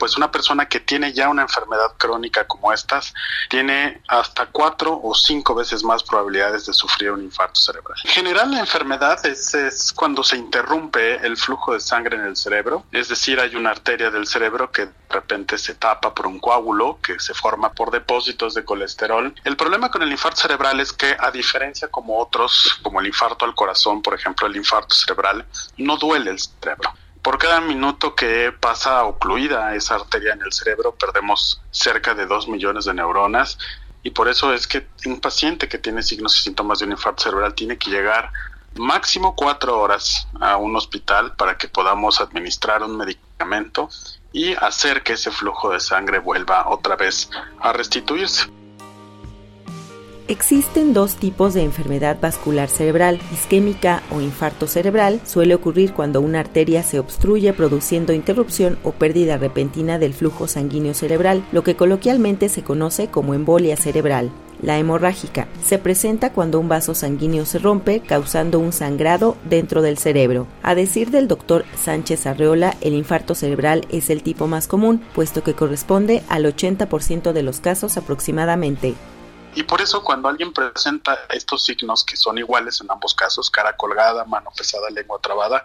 pues una persona que tiene ya una enfermedad crónica como estas tiene hasta cuatro o cinco veces más probabilidades de sufrir un infarto cerebral. En general, la enfermedad es, es cuando se interrumpe el flujo de sangre en el cerebro, es decir, hay una arteria del cerebro que de repente se tapa por un coágulo que se forma por depósitos de colesterol. El problema con el infarto cerebral es que a diferencia como otros, como el infarto al corazón, por ejemplo, el infarto cerebral, no duele el cerebro. Por cada minuto que pasa ocluida esa arteria en el cerebro, perdemos cerca de 2 millones de neuronas y por eso es que un paciente que tiene signos y síntomas de un infarto cerebral tiene que llegar máximo cuatro horas a un hospital para que podamos administrar un medicamento y hacer que ese flujo de sangre vuelva otra vez a restituirse. Existen dos tipos de enfermedad vascular cerebral, isquémica o infarto cerebral. Suele ocurrir cuando una arteria se obstruye produciendo interrupción o pérdida repentina del flujo sanguíneo cerebral, lo que coloquialmente se conoce como embolia cerebral. La hemorrágica se presenta cuando un vaso sanguíneo se rompe, causando un sangrado dentro del cerebro. A decir del doctor Sánchez Arreola, el infarto cerebral es el tipo más común, puesto que corresponde al 80% de los casos aproximadamente. Y por eso cuando alguien presenta estos signos que son iguales en ambos casos, cara colgada, mano pesada, lengua trabada,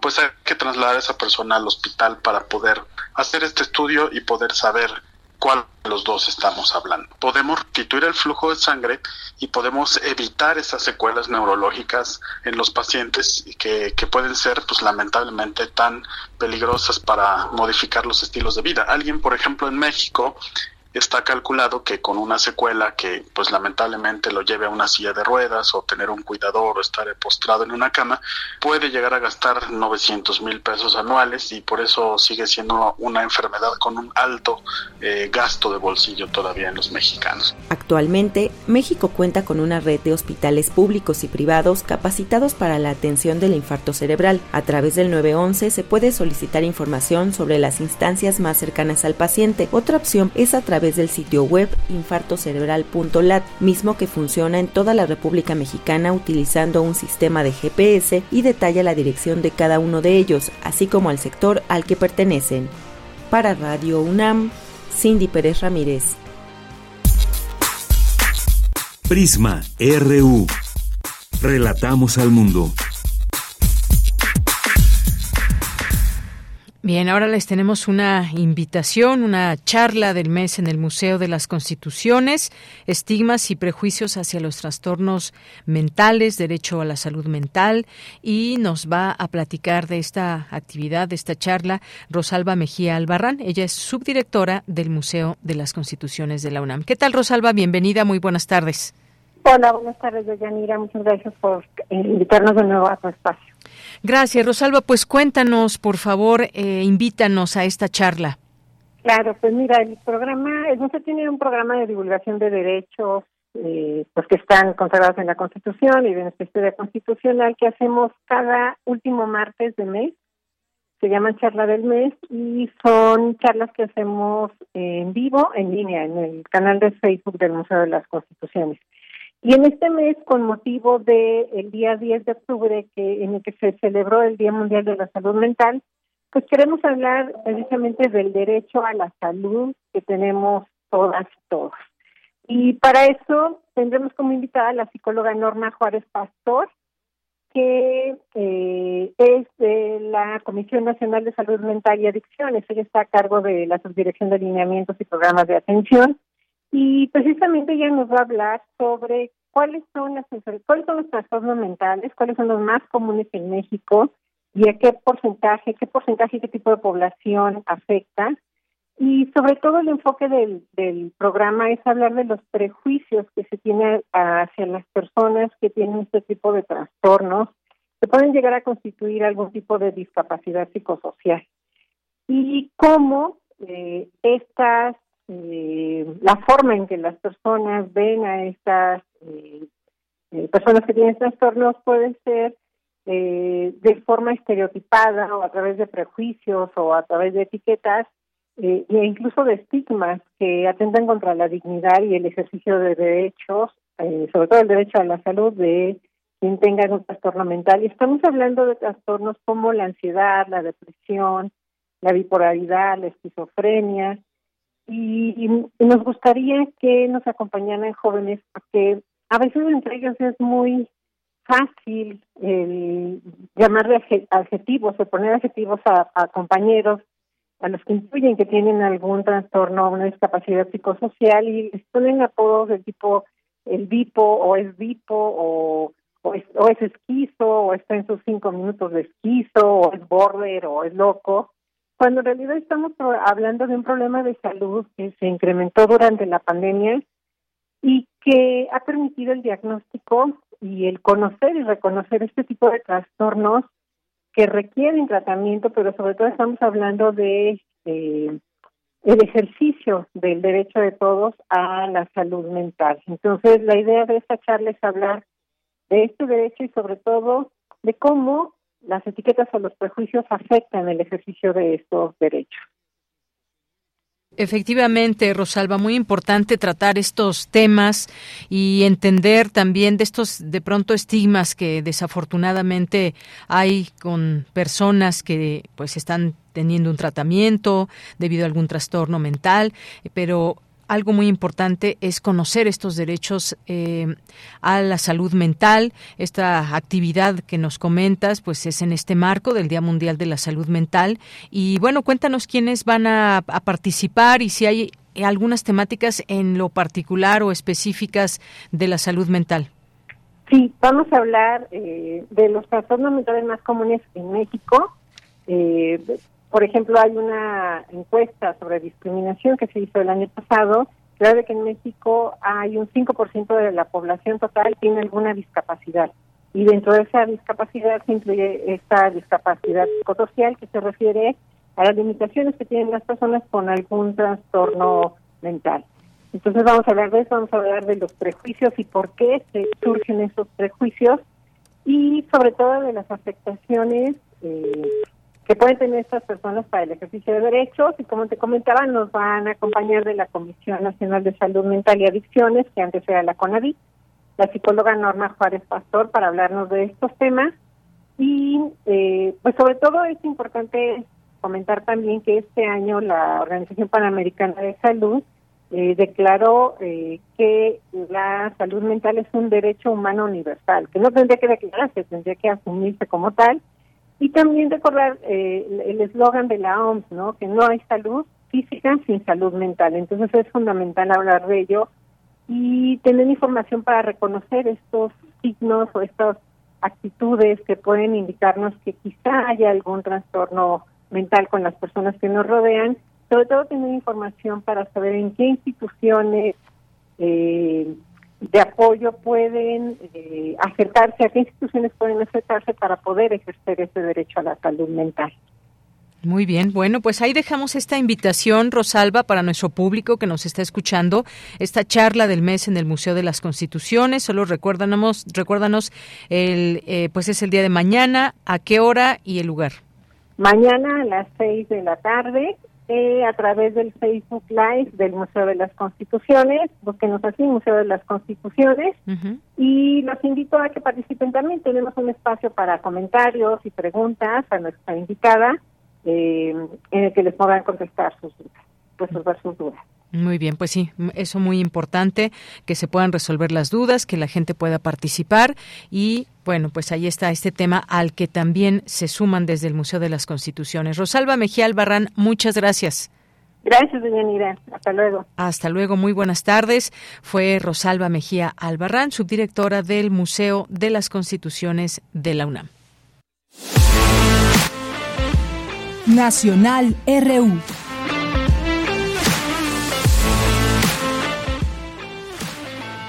pues hay que trasladar a esa persona al hospital para poder hacer este estudio y poder saber cuál de los dos estamos hablando. Podemos restituir el flujo de sangre y podemos evitar esas secuelas neurológicas en los pacientes que, que pueden ser, pues lamentablemente, tan peligrosas para modificar los estilos de vida. Alguien, por ejemplo, en México está calculado que con una secuela que pues lamentablemente lo lleve a una silla de ruedas o tener un cuidador o estar postrado en una cama, puede llegar a gastar 900 mil pesos anuales y por eso sigue siendo una enfermedad con un alto eh, gasto de bolsillo todavía en los mexicanos. Actualmente, México cuenta con una red de hospitales públicos y privados capacitados para la atención del infarto cerebral. A través del 911 se puede solicitar información sobre las instancias más cercanas al paciente. Otra opción es a través del sitio web infartocerebral.lat, mismo que funciona en toda la República Mexicana utilizando un sistema de GPS y detalla la dirección de cada uno de ellos, así como al sector al que pertenecen. Para Radio UNAM, Cindy Pérez Ramírez. Prisma RU. Relatamos al mundo. Bien, ahora les tenemos una invitación, una charla del mes en el Museo de las Constituciones, estigmas y prejuicios hacia los trastornos mentales, derecho a la salud mental, y nos va a platicar de esta actividad, de esta charla, Rosalba Mejía Albarrán. Ella es subdirectora del Museo de las Constituciones de la UNAM. ¿Qué tal, Rosalba? Bienvenida, muy buenas tardes. Hola, buenas tardes, Yanira. Muchas gracias por invitarnos de nuevo a tu espacio. Gracias, Rosalba. Pues cuéntanos, por favor, eh, invítanos a esta charla. Claro, pues mira, el programa, el se tiene un programa de divulgación de derechos eh, pues que están consagrados en la Constitución y en nuestra historia constitucional que hacemos cada último martes de mes. Se llama Charla del Mes y son charlas que hacemos en vivo, en línea, en el canal de Facebook del Museo de las Constituciones. Y en este mes, con motivo del el día 10 de octubre, que en el que se celebró el Día Mundial de la Salud Mental, pues queremos hablar precisamente del derecho a la salud que tenemos todas y todos. Y para eso tendremos como invitada a la psicóloga Norma Juárez Pastor, que eh, es de la Comisión Nacional de Salud Mental y Adicciones. Ella está a cargo de la Subdirección de Alineamientos y Programas de Atención. Y precisamente ella nos va a hablar sobre cuáles son las cuáles son los trastornos mentales, cuáles son los más comunes en México y a qué porcentaje, qué porcentaje, qué tipo de población afecta y sobre todo el enfoque del, del programa es hablar de los prejuicios que se tiene hacia las personas que tienen este tipo de trastornos, que pueden llegar a constituir algún tipo de discapacidad psicosocial. Y cómo eh, estas, eh, la forma en que las personas ven a estas eh, eh personas que tienen trastornos puede ser de forma estereotipada o a través de prejuicios o a través de etiquetas e incluso de estigmas que atentan contra la dignidad y el ejercicio de derechos, sobre todo el derecho a la salud de quien tenga un trastorno mental. Y estamos hablando de trastornos como la ansiedad, la depresión, la bipolaridad, la esquizofrenia. Y, nos gustaría que nos acompañaran jóvenes porque a veces entre ellos es muy fácil el llamarle adjetivos o poner adjetivos a compañeros a los que incluyen que tienen algún trastorno o una discapacidad psicosocial y les ponen apodos del tipo el bipo o es bipo o, o, es, o es esquizo o está en sus cinco minutos de esquizo o es border o es loco, cuando en realidad estamos hablando de un problema de salud que se incrementó durante la pandemia y que ha permitido el diagnóstico y el conocer y reconocer este tipo de trastornos que requieren tratamiento, pero sobre todo estamos hablando de el ejercicio del derecho de todos a la salud mental. Entonces, la idea de esta charla es hablar de este derecho y sobre todo de cómo las etiquetas o los prejuicios afectan el ejercicio de estos derechos. Efectivamente, Rosalba, muy importante tratar estos temas y entender también de estos de pronto estigmas que desafortunadamente hay con personas que pues están teniendo un tratamiento debido a algún trastorno mental, pero algo muy importante es conocer estos derechos eh, a la salud mental. Esta actividad que nos comentas, pues es en este marco del Día Mundial de la Salud Mental. Y bueno, cuéntanos quiénes van a, participar y si hay algunas temáticas en lo particular o específicas de la salud mental. Sí, vamos a hablar eh, de los trastornos mentales más comunes en México. Eh, por ejemplo, hay una encuesta sobre discriminación que se hizo el año pasado, que que en México hay un 5% de la población total tiene alguna discapacidad. Y dentro de esa discapacidad se incluye esta discapacidad psicosocial que se refiere a las limitaciones que tienen las personas con algún trastorno mental. Entonces vamos a hablar de eso, vamos a hablar de los prejuicios y por qué se surgen esos prejuicios y sobre todo de las afectaciones eh, que pueden tener estas personas para el ejercicio de derechos. Y como te comentaba nos van a acompañar de la Comisión Nacional de Salud Mental y Adicciones, que antes era la CONADIC, la psicóloga Norma Juárez Pastor para hablarnos de estos temas. Y eh, pues sobre todo es importante comentar también que este año la Organización Panamericana de Salud eh, declaró eh, que la salud mental es un derecho humano universal, que no tendría que declararse, tendría que asumirse como tal y también recordar eh, el eslogan de la OMS, ¿no? Que no hay salud física sin salud mental. Entonces es fundamental hablar de ello y tener información para reconocer estos signos o estas actitudes que pueden indicarnos que quizá haya algún trastorno mental con las personas que nos rodean. Sobre todo tener información para saber en qué instituciones eh, de apoyo pueden eh, acercarse, a qué instituciones pueden acercarse para poder ejercer ese derecho a la salud mental. Muy bien, bueno, pues ahí dejamos esta invitación, Rosalba, para nuestro público que nos está escuchando, esta charla del mes en el Museo de las Constituciones. Solo recuérdanos, recuérdanos el, eh, pues es el día de mañana, a qué hora y el lugar. Mañana a las seis de la tarde, eh, a través del Facebook Live del Museo de las Constituciones, búsquenos así, Museo de las Constituciones, y los invito a que participen también. Tenemos un espacio para comentarios y preguntas a nuestra invitada eh, en el que les podrán contestar sus dudas, resolver sus dudas. Muy bien, pues sí, eso muy importante, que se puedan resolver las dudas, que la gente pueda participar y bueno, pues ahí está este tema al que también se suman desde el Museo de las Constituciones. Rosalba Mejía Albarrán, muchas gracias. Gracias, doña Hasta luego. Hasta luego. Muy buenas tardes. Fue Rosalba Mejía Albarrán, subdirectora del Museo de las Constituciones de la UNAM. Nacional RU.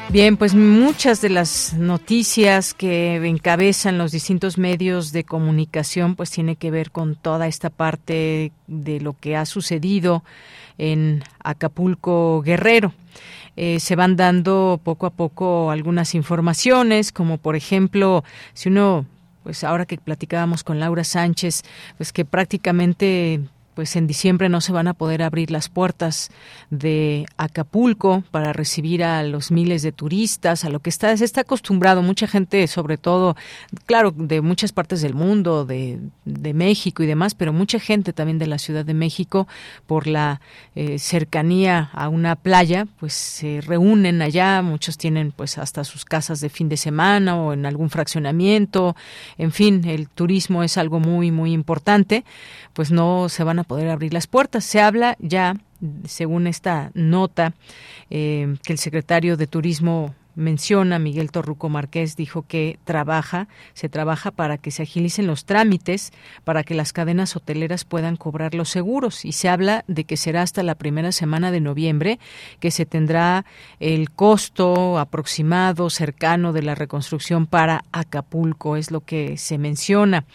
Bien, pues muchas de las noticias que encabezan los distintos medios de comunicación pues tiene que ver con toda esta parte de lo que ha sucedido en Acapulco Guerrero. Eh, se van dando poco a poco algunas informaciones, como por ejemplo, si uno pues ahora que platicábamos con Laura Sánchez, pues que prácticamente pues en diciembre no se van a poder abrir las puertas de Acapulco para recibir a los miles de turistas, a lo que está, se está acostumbrado mucha gente, sobre todo, claro, de muchas partes del mundo, de, de México y demás, pero mucha gente también de la Ciudad de México por la eh, cercanía a una playa, pues se reúnen allá, muchos tienen pues hasta sus casas de fin de semana o en algún fraccionamiento, en fin, el turismo es algo muy, muy importante, pues no se van a poder abrir las puertas. Se habla ya, según esta nota, eh, que el secretario de Turismo menciona Miguel Torruco Márquez dijo que trabaja, se trabaja para que se agilicen los trámites para que las cadenas hoteleras puedan cobrar los seguros y se habla de que será hasta la primera semana de noviembre que se tendrá el costo aproximado cercano de la reconstrucción para Acapulco es lo que se menciona.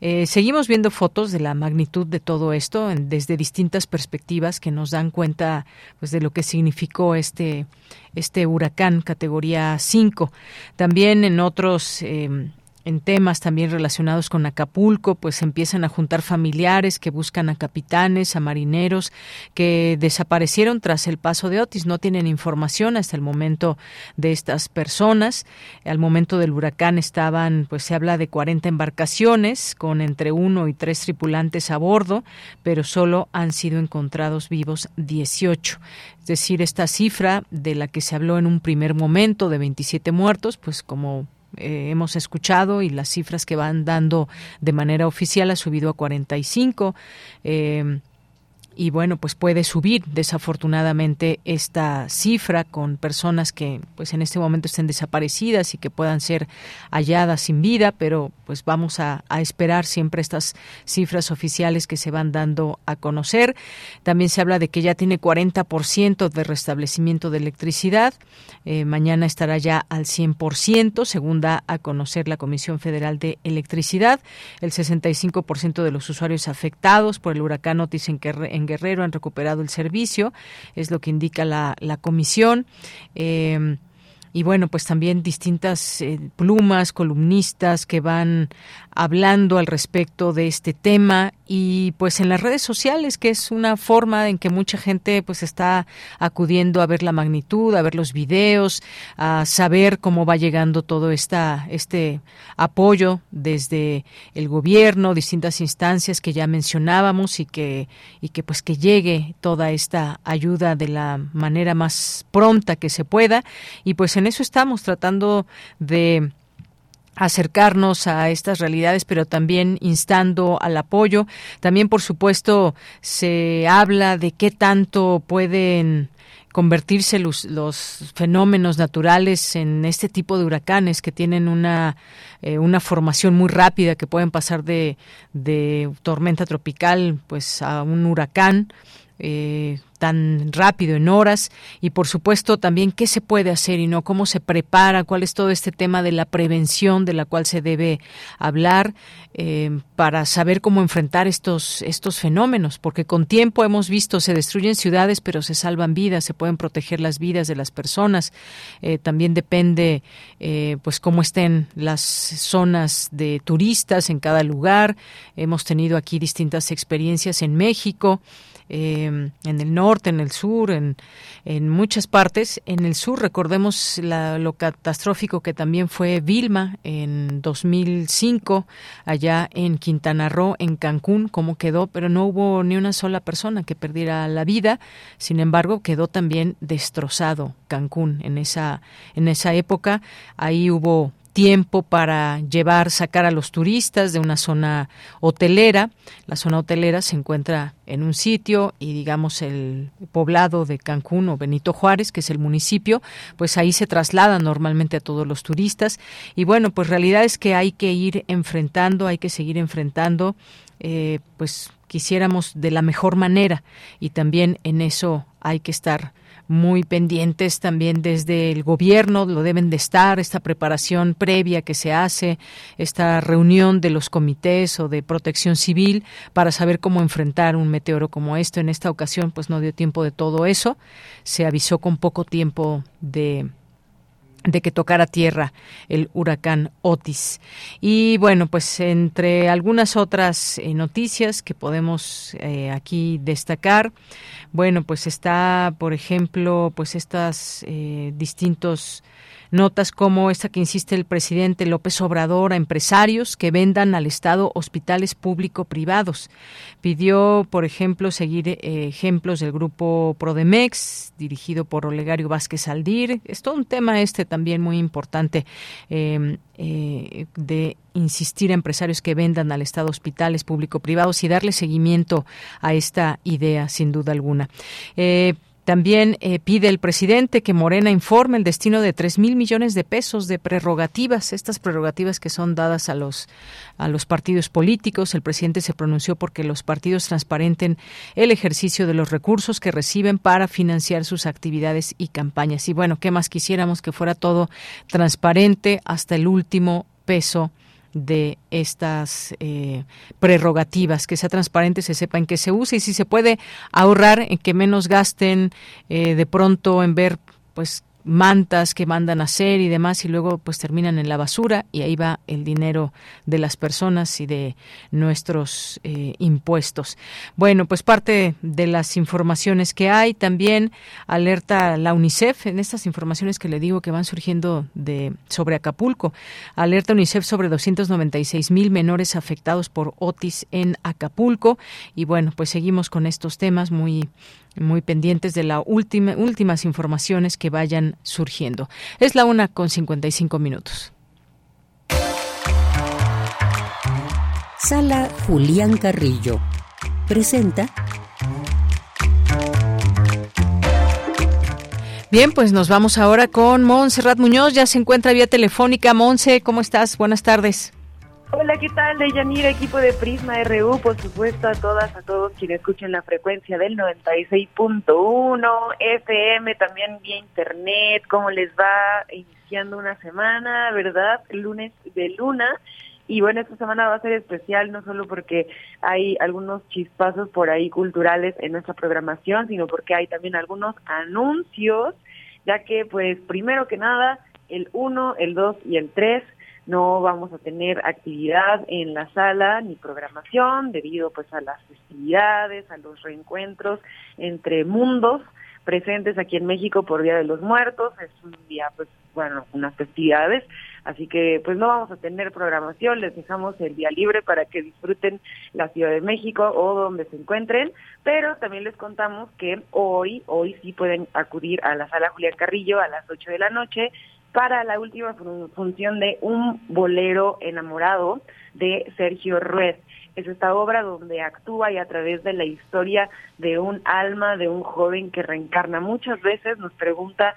Eh, seguimos viendo fotos de la magnitud de todo esto desde distintas perspectivas que nos dan cuenta pues de lo que significó este este huracán categoría 5. También en otros eh, en temas también relacionados con Acapulco, pues empiezan a juntar familiares que buscan a capitanes, a marineros que desaparecieron tras el paso de Otis. No tienen información hasta el momento de estas personas. Al momento del huracán estaban, pues se habla de 40 embarcaciones con entre uno y tres tripulantes a bordo, pero solo han sido encontrados vivos 18. Es decir, esta cifra de la que se habló en un primer momento de 27 muertos, pues como eh, hemos escuchado y las cifras que van dando de manera oficial ha subido a 45. Eh, y bueno, pues puede subir desafortunadamente esta cifra con personas que pues en este momento estén desaparecidas y que puedan ser halladas sin vida, pero pues vamos a, esperar siempre estas cifras oficiales que se van dando a conocer. También se habla de que ya tiene 40% de restablecimiento de electricidad, eh, mañana estará ya al 100%, según da a conocer la Comisión Federal de Electricidad. El 65% de los usuarios afectados por el huracán Otis en, en Guerrero han recuperado el servicio, es lo que indica la, la comisión. Eh, y bueno, pues también distintas eh, plumas, columnistas que van hablando al respecto de este tema y pues en las redes sociales que es una forma en que mucha gente pues está acudiendo a ver la magnitud, a ver los videos, a saber cómo va llegando todo esta este apoyo desde el gobierno, distintas instancias que ya mencionábamos y que y que pues que llegue toda esta ayuda de la manera más pronta que se pueda. Y pues en eso estamos tratando de acercarnos a estas realidades, pero también instando al apoyo. También, por supuesto, se habla de qué tanto pueden convertirse los, los fenómenos naturales en este tipo de huracanes que tienen una, eh, una formación muy rápida, que pueden pasar de, de tormenta tropical pues a un huracán. Eh, tan rápido en horas y por supuesto también qué se puede hacer y no cómo se prepara, cuál es todo este tema de la prevención de la cual se debe hablar eh, para saber cómo enfrentar estos estos fenómenos, porque con tiempo hemos visto se destruyen ciudades pero se salvan vidas, se pueden proteger las vidas de las personas. Eh, también depende eh, pues cómo estén las zonas de turistas en cada lugar. Hemos tenido aquí distintas experiencias en México. Em, en el norte, en el sur, en, en muchas partes. En el sur, recordemos lo catastrófico que también fue Vilma en 2005, allá en Quintana Roo, en Cancún, cómo quedó, pero no hubo ni una sola persona que perdiera la vida. Sin embargo, quedó también destrozado Cancún en esa, en esa época. Ahí hubo tiempo para llevar, sacar a los turistas de una zona hotelera. La zona hotelera se encuentra en un sitio y digamos el poblado de Cancún o Benito Juárez, que es el municipio, pues ahí se trasladan normalmente a todos los turistas. Y bueno, pues realidad es que hay que ir enfrentando, hay que seguir enfrentando, eh, pues quisiéramos de la mejor manera y también en eso hay que estar muy pendientes también desde el gobierno, lo deben de estar, esta preparación previa que se hace, esta reunión de los comités o de protección civil para saber cómo enfrentar un meteoro como esto. En esta ocasión, pues no dio tiempo de todo eso, se avisó con poco tiempo de de que tocara tierra el huracán Otis. Y bueno, pues entre algunas otras eh, noticias que podemos eh, aquí destacar, bueno, pues está, por ejemplo, pues estas eh, distintos Notas como esta que insiste el presidente López Obrador a empresarios que vendan al Estado hospitales público-privados. Pidió, por ejemplo, seguir eh, ejemplos del grupo Prodemex, dirigido por Olegario Vázquez Aldir. Es todo un tema este también muy importante em, eh, de insistir a empresarios que vendan al Estado hospitales público-privados y darle seguimiento a esta idea, sin duda alguna. Eh, también eh, pide el presidente que Morena informe el destino de tres mil millones de pesos de prerrogativas, estas prerrogativas que son dadas a los a los partidos políticos. El presidente se pronunció porque los partidos transparenten el ejercicio de los recursos que reciben para financiar sus actividades y campañas. Y bueno, qué más quisiéramos que fuera todo transparente hasta el último peso de estas eh, prerrogativas, que sea transparente, se sepa en qué se usa y si se puede ahorrar, en que menos gasten eh, de pronto en ver pues mantas que mandan a hacer y demás y luego pues terminan en la basura y ahí va el dinero de las personas y de nuestros eh, impuestos. Bueno, pues parte de las informaciones que hay también alerta la UNICEF en estas informaciones que le digo que van surgiendo de sobre Acapulco. Alerta UNICEF sobre 296 mil menores afectados por Otis en Acapulco y bueno, pues seguimos con estos temas muy muy pendientes de las últimas informaciones que vayan surgiendo. Es la una con 55 minutos. Sala Julián Carrillo presenta Bien, pues nos vamos ahora con Montserrat Muñoz, ya se encuentra vía telefónica. Monse, ¿cómo estás? Buenas tardes. Hola, ¿qué tal? Deyanira, equipo de Prisma RU, por supuesto a todas, a todos quienes escuchen la frecuencia del 96.1 FM, también vía internet, cómo les va iniciando una semana, ¿verdad? lunes de luna. Y bueno, esta semana va a ser especial no solo porque hay algunos chispazos por ahí culturales en nuestra programación, sino porque hay también algunos anuncios, ya que pues primero que nada, el 1, el 2 y el 3 no vamos a tener actividad en la sala ni programación debido pues a las festividades, a los reencuentros entre mundos presentes aquí en México por Día de los Muertos, es un día pues bueno, unas festividades, así que pues no vamos a tener programación, les dejamos el día libre para que disfruten la Ciudad de México o donde se encuentren, pero también les contamos que hoy, hoy sí pueden acudir a la sala Julián Carrillo a las 8 de la noche para la última función de Un bolero enamorado de Sergio Ruiz. Es esta obra donde actúa y a través de la historia de un alma, de un joven que reencarna muchas veces, nos pregunta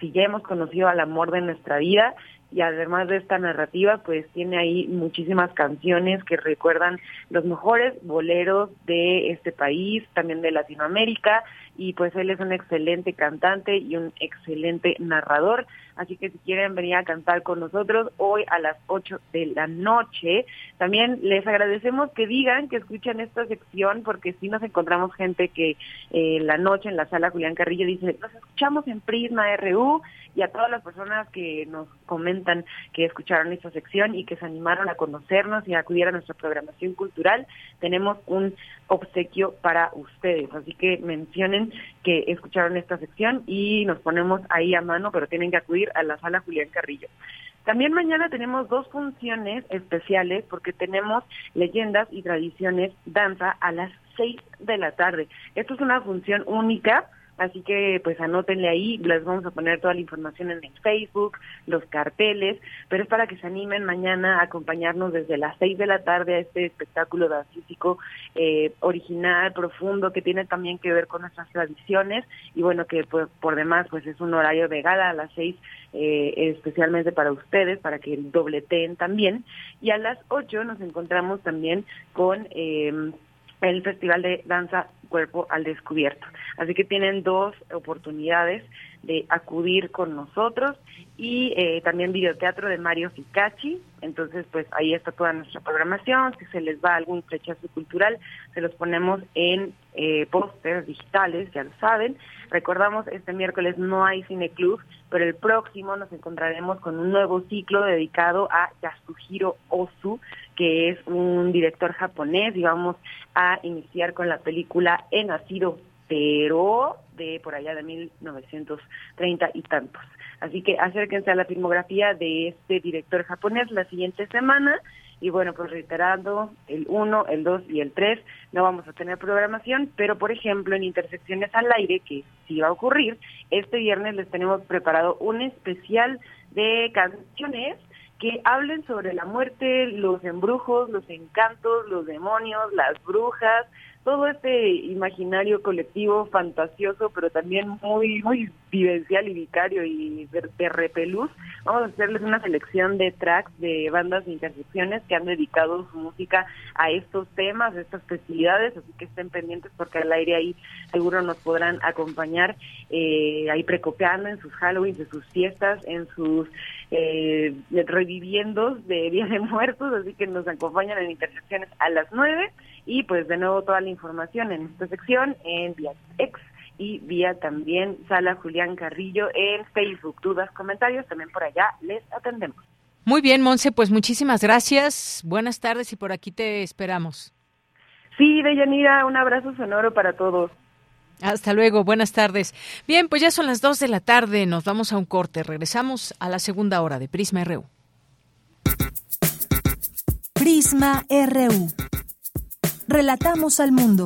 si ya hemos conocido al amor de nuestra vida y además de esta narrativa, pues tiene ahí muchísimas canciones que recuerdan los mejores boleros de este país, también de Latinoamérica, y pues él es un excelente cantante y un excelente narrador. Así que si quieren venir a cantar con nosotros hoy a las 8 de la noche, también les agradecemos que digan que escuchan esta sección porque si nos encontramos gente que eh, la noche en la sala Julián Carrillo dice, nos escuchamos en Prisma RU y a todas las personas que nos comentan que escucharon esta sección y que se animaron a conocernos y a acudir a nuestra programación cultural, tenemos un obsequio para ustedes. Así que mencionen que escucharon esta sección y nos ponemos ahí a mano, pero tienen que acudir a la sala Julián Carrillo. También mañana tenemos dos funciones especiales porque tenemos leyendas y tradiciones danza a las seis de la tarde. Esto es una función única Así que pues anótenle ahí, les vamos a poner toda la información en el Facebook, los carteles, pero es para que se animen mañana a acompañarnos desde las seis de la tarde a este espectáculo dancístico eh, original, profundo, que tiene también que ver con nuestras tradiciones y bueno, que pues, por demás pues es un horario de gala a las seis eh, especialmente para ustedes, para que dobleteen también. Y a las ocho nos encontramos también con... Eh, el Festival de Danza Cuerpo al Descubierto. Así que tienen dos oportunidades de acudir con nosotros y eh, también videoteatro de Mario Ficacci. Entonces, pues ahí está toda nuestra programación. Si se les va algún flechazo cultural, se los ponemos en eh, pósters digitales, ya lo saben. Recordamos, este miércoles no hay Cine Club, pero el próximo nos encontraremos con un nuevo ciclo dedicado a Yasuhiro Ozu, que es un director japonés, y vamos a iniciar con la película He nacido, pero de por allá de 1930 y tantos. Así que acérquense a la filmografía de este director japonés la siguiente semana. Y bueno, pues reiterando, el 1, el 2 y el 3 no vamos a tener programación, pero por ejemplo en Intersecciones al Aire, que sí va a ocurrir, este viernes les tenemos preparado un especial de canciones que hablen sobre la muerte, los embrujos, los encantos, los demonios, las brujas, todo este imaginario colectivo fantasioso, pero también muy muy vivencial y vicario y de, repelús. Vamos a hacerles una selección de tracks de bandas de intersecciones que han dedicado su música a estos temas, a estas festividades, así que estén pendientes porque al aire ahí seguro nos podrán acompañar eh, ahí precopiando en sus Halloween, en sus fiestas, en sus eh, reviviendo de Día de Muertos, así que nos acompañan en intersecciones a las nueve y pues de nuevo toda la información en esta sección en vía ex y vía también Sala Julián Carrillo en Facebook. Dudas, comentarios, también por allá les atendemos. Muy bien, Monse, pues muchísimas gracias. Buenas tardes y por aquí te esperamos. Sí, Deyanira, un abrazo sonoro para todos. Hasta luego, buenas tardes. Bien, pues ya son las dos de la tarde, nos vamos a un corte, regresamos a la segunda hora de Prisma RU. Prisma RU. Relatamos al mundo.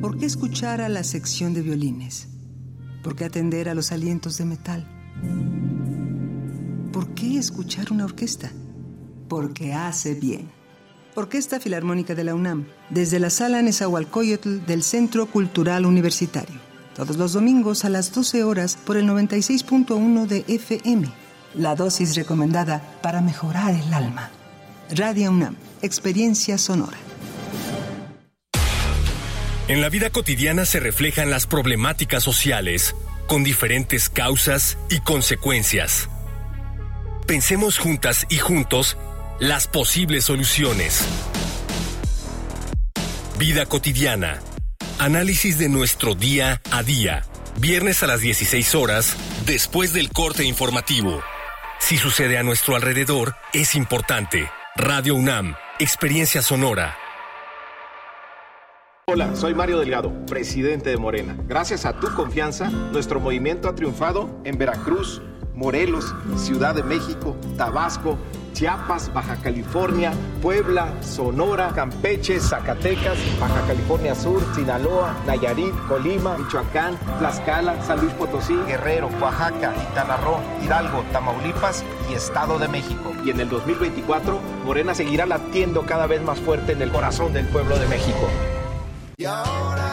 ¿Por qué escuchar a la sección de violines? ¿Por qué atender a los alientos de metal? ¿Por qué escuchar una orquesta? Porque hace bien. Orquesta Filarmónica de la UNAM, desde la sala Nezahualcóyotl del Centro Cultural Universitario todos los domingos a las 12 horas por el 96.1 de FM. La dosis recomendada para mejorar el alma. Radio UNAM, experiencia sonora. En la vida cotidiana se reflejan las problemáticas sociales, con diferentes causas y consecuencias. Pensemos juntas y juntos las posibles soluciones. Vida cotidiana Análisis de nuestro día a día. Viernes a las 16 horas, después del corte informativo. Si sucede a nuestro alrededor, es importante. Radio UNAM, Experiencia Sonora. Hola, soy Mario Delgado, presidente de Morena. Gracias a tu confianza, nuestro movimiento ha triunfado en Veracruz, Morelos, Ciudad de México, Tabasco, Chiapas, Baja California, Puebla, Sonora, Campeche, Zacatecas, Baja California Sur, Sinaloa, Nayarit, Colima, Michoacán, Tlaxcala, San Luis Potosí, Guerrero, Oaxaca, Quintana Roo, Hidalgo, Tamaulipas y Estado de México. Y en el 2024, Morena seguirá latiendo cada vez más fuerte en el corazón del pueblo de México. Y ahora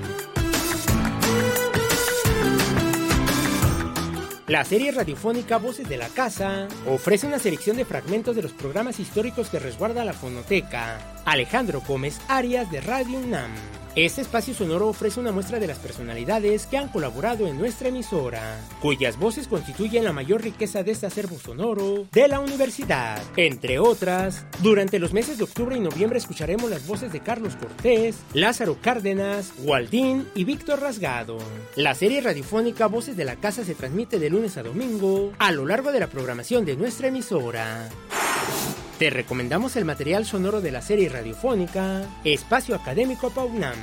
La serie radiofónica Voces de la Casa ofrece una selección de fragmentos de los programas históricos que resguarda la fonoteca. Alejandro Gómez Arias de Radio UNAM. Este espacio sonoro ofrece una muestra de las personalidades que han colaborado en nuestra emisora, cuyas voces constituyen la mayor riqueza de este acervo sonoro de la universidad. Entre otras, durante los meses de octubre y noviembre escucharemos las voces de Carlos Cortés, Lázaro Cárdenas, Waldín y Víctor Rasgado. La serie radiofónica Voces de la Casa se transmite de lunes a domingo a lo largo de la programación de nuestra emisora. Te recomendamos el material sonoro de la serie radiofónica Espacio Académico Paunam,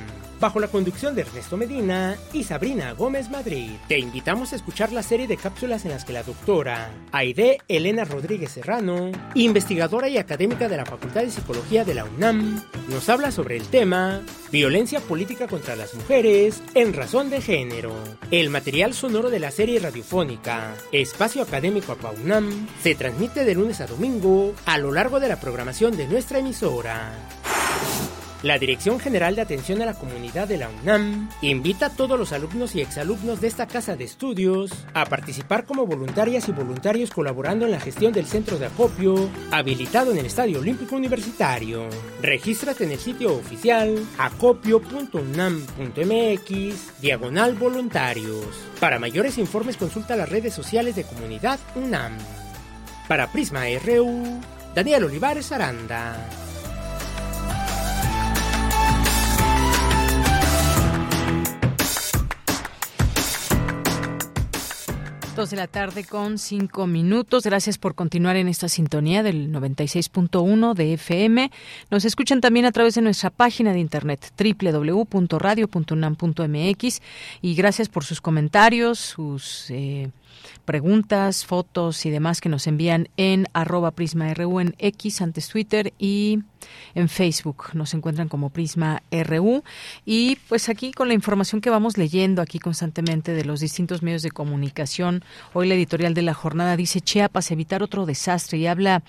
bajo la conducción de Ernesto Medina y Sabrina Gómez Madrid. Te invitamos a escuchar la serie de cápsulas en las que la doctora Aide Elena Rodríguez Serrano, investigadora y académica de la Facultad de Psicología de la UNAM, nos habla sobre el tema Violencia política contra las mujeres en razón de género. El material sonoro de la serie radiofónica Espacio Académico UNAM se transmite de lunes a domingo a lo largo de la programación de nuestra emisora. La Dirección General de Atención a la Comunidad de la UNAM invita a todos los alumnos y exalumnos de esta casa de estudios a participar como voluntarias y voluntarios colaborando en la gestión del centro de acopio habilitado en el Estadio Olímpico Universitario. Regístrate en el sitio oficial acopio.unam.mx diagonal voluntarios. Para mayores informes consulta las redes sociales de Comunidad UNAM. Para Prisma RU, Daniel Olivares Aranda. Dos de la tarde con cinco minutos. Gracias por continuar en esta sintonía del 96.1 de FM. Nos escuchan también a través de nuestra página de internet www.radio.unam.mx y gracias por sus comentarios, sus eh, preguntas, fotos y demás que nos envían en arroba prisma.ru en X, antes Twitter y en Facebook. Nos encuentran como Prisma RU. Y pues aquí con la información que vamos leyendo aquí constantemente de los distintos medios de comunicación, hoy la editorial de la jornada dice Chiapas, evitar otro desastre y habla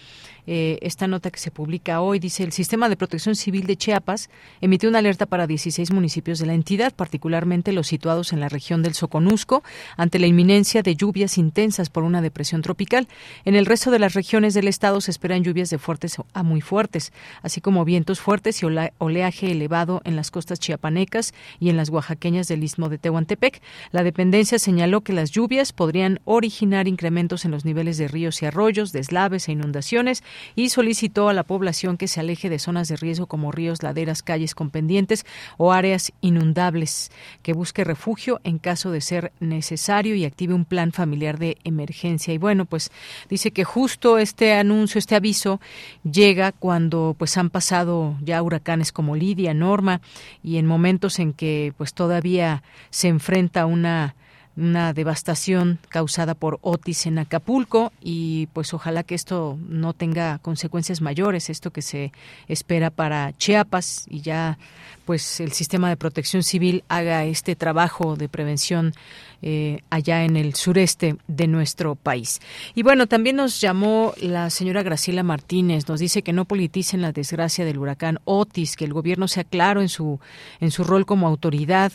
eh, esta nota que se publica hoy. Dice, el Sistema de Protección Civil de Chiapas emitió una alerta para 16 municipios de la entidad, particularmente los situados en la región del Soconusco, ante la inminencia de lluvias intensas por una depresión tropical. En el resto de las regiones del estado se esperan lluvias de fuertes a muy fuertes, así como vientos fuertes y oleaje elevado en las costas chiapanecas y en las oaxaqueñas del istmo de Tehuantepec. La dependencia señaló que las lluvias podrían originar incrementos en los niveles de ríos y arroyos, deslaves e inundaciones y solicitó a la población que se aleje de zonas de riesgo como ríos, laderas, calles con pendientes o áreas inundables, que busque refugio en caso de ser necesario y active un plan familiar de emergencia. Y bueno, pues dice que justo este anuncio, este aviso llega cuando pues han pasado ya huracanes como Lidia, Norma y en momentos en que pues todavía se enfrenta una una devastación causada por Otis en Acapulco y pues ojalá que esto no tenga consecuencias mayores, esto que se espera para Chiapas y ya pues el sistema de protección civil haga este trabajo de prevención eh, allá en el sureste de nuestro país. Y bueno, también nos llamó la señora Graciela Martínez, nos dice que no politicen la desgracia del huracán Otis, que el gobierno sea claro en su, en su rol como autoridad.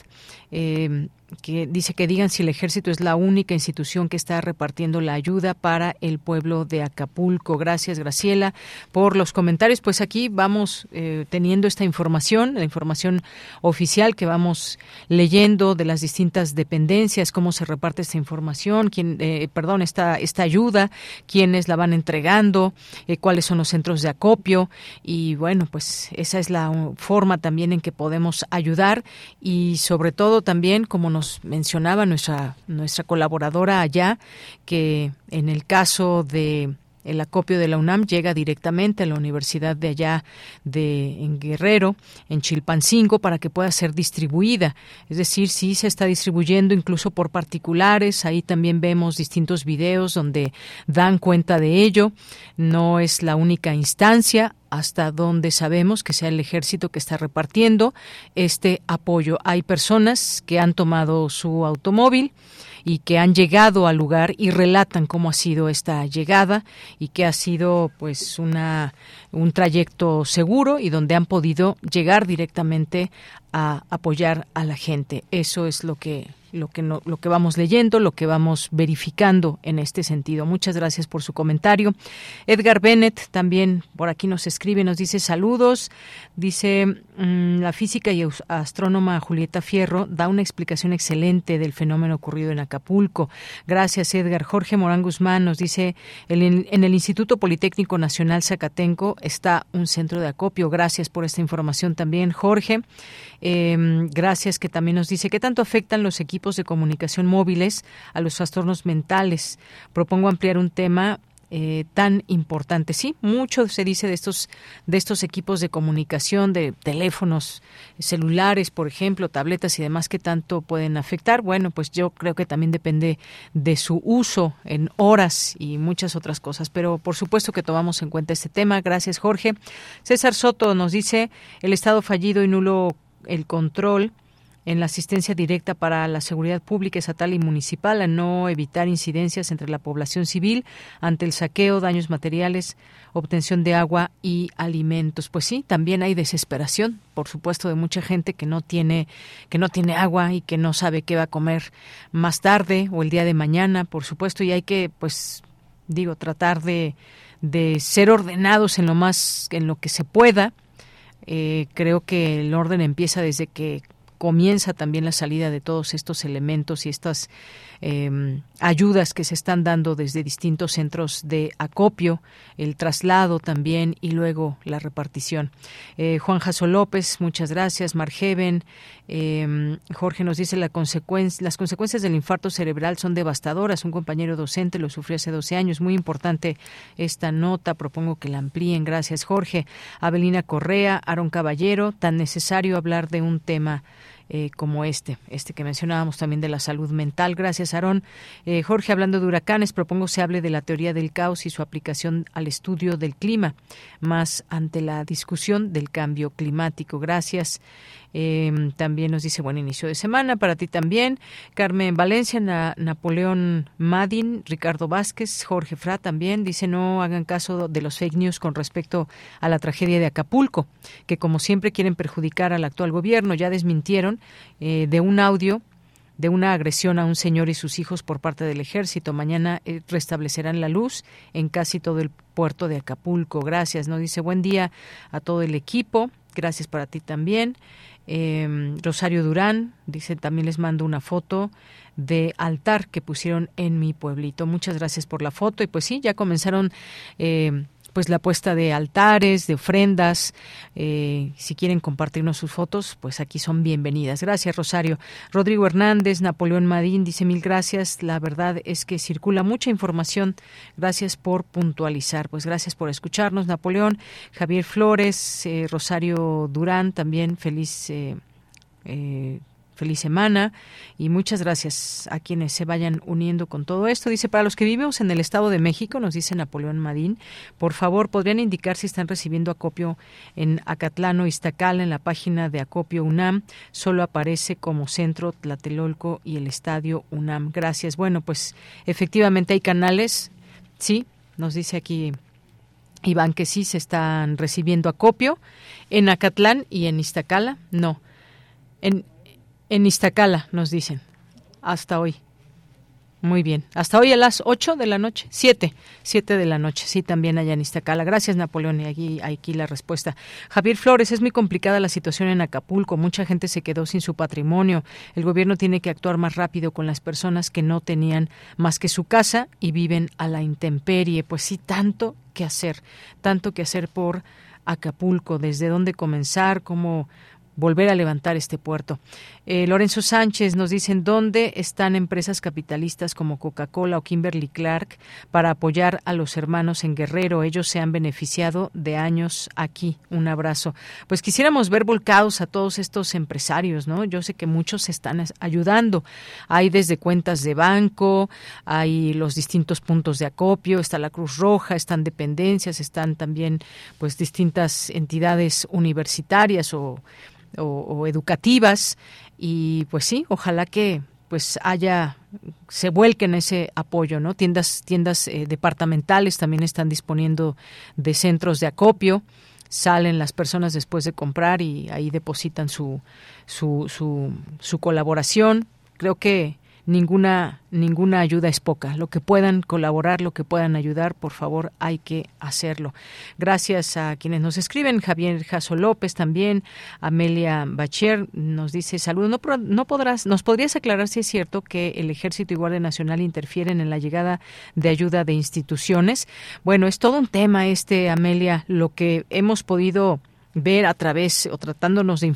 Eh, que dice que digan si el ejército es la única institución que está repartiendo la ayuda para el pueblo de Acapulco. Gracias, Graciela, por los comentarios. Pues aquí vamos eh, teniendo esta información, la información oficial que vamos leyendo de las distintas dependencias, cómo se reparte esta información, quién, eh, perdón, esta, esta ayuda, quiénes la van entregando, eh, cuáles son los centros de acopio y bueno, pues esa es la forma también en que podemos ayudar y sobre todo también como nos mencionaba nuestra, nuestra colaboradora allá, que en el caso de el acopio de la UNAM llega directamente a la universidad de allá de en Guerrero, en Chilpancingo, para que pueda ser distribuida. Es decir, sí se está distribuyendo incluso por particulares. Ahí también vemos distintos videos donde dan cuenta de ello. No es la única instancia hasta donde sabemos que sea el ejército que está repartiendo este apoyo. Hay personas que han tomado su automóvil y que han llegado al lugar y relatan cómo ha sido esta llegada y que ha sido pues una un trayecto seguro y donde han podido llegar directamente a apoyar a la gente. Eso es lo que lo que no, lo que vamos leyendo, lo que vamos verificando en este sentido. Muchas gracias por su comentario. Edgar Bennett también por aquí nos escribe, nos dice saludos, dice mm, la física y astrónoma Julieta Fierro da una explicación excelente del fenómeno ocurrido en Acapulco. Gracias Edgar. Jorge Morán Guzmán nos dice en el Instituto Politécnico Nacional Zacatenco está un centro de acopio. Gracias por esta información también Jorge. Em, gracias que también nos dice qué tanto afectan los equipos de comunicación móviles a los trastornos mentales. Propongo ampliar un tema eh, tan importante. Sí, mucho se dice de estos de estos equipos de comunicación, de teléfonos celulares, por ejemplo, tabletas y demás que tanto pueden afectar. Bueno, pues yo creo que también depende de su uso en horas y muchas otras cosas. Pero por supuesto que tomamos en cuenta este tema. Gracias, Jorge. César Soto nos dice el Estado fallido y nulo el control en la asistencia directa para la seguridad pública estatal y municipal a no evitar incidencias entre la población civil ante el saqueo, daños materiales, obtención de agua y alimentos. Pues sí, también hay desesperación, por supuesto, de mucha gente que no tiene que no tiene agua y que no sabe qué va a comer más tarde o el día de mañana, por supuesto, y hay que pues digo tratar de de ser ordenados en lo más en lo que se pueda eh, creo que el orden empieza desde que comienza también la salida de todos estos elementos y estas eh, ayudas que se están dando desde distintos centros de acopio, el traslado también y luego la repartición. Eh, Juan Jaso López, muchas gracias. Margeven, eh, Jorge nos dice la las consecuencias del infarto cerebral son devastadoras. Un compañero docente lo sufrió hace 12 años. Muy importante esta nota. Propongo que la amplíen. Gracias, Jorge. Abelina Correa, Aaron Caballero, tan necesario hablar de un tema eh, como este, este que mencionábamos también de la salud mental. Gracias, Aarón. Eh, Jorge, hablando de huracanes, propongo se hable de la teoría del caos y su aplicación al estudio del clima, más ante la discusión del cambio climático. Gracias. Em, también nos dice buen inicio de semana para ti también. Carmen Valencia, Napoleón Madin, Ricardo Vázquez, Jorge Fra también dice no hagan caso de los fake news con respecto a la tragedia de Acapulco, que como siempre quieren perjudicar al actual gobierno. Ya desmintieron eh, de un audio de una agresión a un señor y sus hijos por parte del ejército. Mañana eh, restablecerán la luz en casi todo el puerto de Acapulco. Gracias. No dice buen día a todo el equipo. Gracias para ti también. Eh, Rosario Durán dice también les mando una foto de altar que pusieron en mi pueblito. Muchas gracias por la foto y pues sí, ya comenzaron eh, pues la puesta de altares, de ofrendas. Eh, si quieren compartirnos sus fotos, pues aquí son bienvenidas. Gracias, Rosario. Rodrigo Hernández, Napoleón Madín dice mil gracias. La verdad es que circula mucha información. Gracias por puntualizar. Pues gracias por escucharnos, Napoleón. Javier Flores, eh, Rosario Durán, también feliz. Eh, feliz semana y muchas gracias a quienes se vayan uniendo con todo esto. Dice, para los que vivimos en el Estado de México, nos dice Napoleón Madín, por favor, ¿podrían indicar si están recibiendo acopio en Acatlán o Iztacal en la página de Acopio UNAM? Solo aparece como centro Tlatelolco y el Estadio UNAM. Gracias. Bueno, pues efectivamente hay canales, sí, nos dice aquí Iván que sí se están recibiendo acopio en Acatlán y en Iztacala, no. En, en Iztacala, nos dicen. hasta hoy. Muy bien. Hasta hoy a las 8 de la noche. 7. 7 de la noche. Sí, también allá en Iztacala. Gracias, Napoleón. Y aquí, aquí la respuesta. Javier Flores, es muy complicada la situación en Acapulco. Mucha gente se quedó sin su patrimonio. El gobierno tiene que actuar más rápido con las personas que no tenían más que su casa y viven a la intemperie. Pues sí, tanto que hacer. Tanto que hacer por Acapulco. Desde dónde comenzar, cómo volver a levantar este puerto. Eh, Lorenzo Sánchez nos dicen dónde están empresas capitalistas como Coca-Cola o Kimberly Clark para apoyar a los hermanos en Guerrero. Ellos se han beneficiado de años aquí. Un abrazo. Pues quisiéramos ver volcados a todos estos empresarios, ¿no? Yo sé que muchos están ayudando. Hay desde cuentas de banco, hay los distintos puntos de acopio, está la Cruz Roja, están dependencias, están también pues distintas entidades universitarias o, educativas y pues sí, ojalá que pues haya se vuelquen ese apoyo, ¿no? Tiendas tiendas eh, departamentales también están disponiendo de centros de acopio. Salen las personas después de comprar y ahí depositan su su, su, su colaboración. Creo que ninguna ninguna ayuda es poca. Lo que puedan colaborar, lo que puedan ayudar, por favor, hay que hacerlo. Gracias a quienes nos escriben, Javier Jaso López también, Amelia Bacher nos dice, saludos, no, no podrás, nos podrías aclarar si es cierto que el Ejército y Guardia Nacional interfieren en la llegada de ayuda de instituciones. Bueno, es todo un tema este, Amelia, lo que hemos podido ver a través o tratándonos de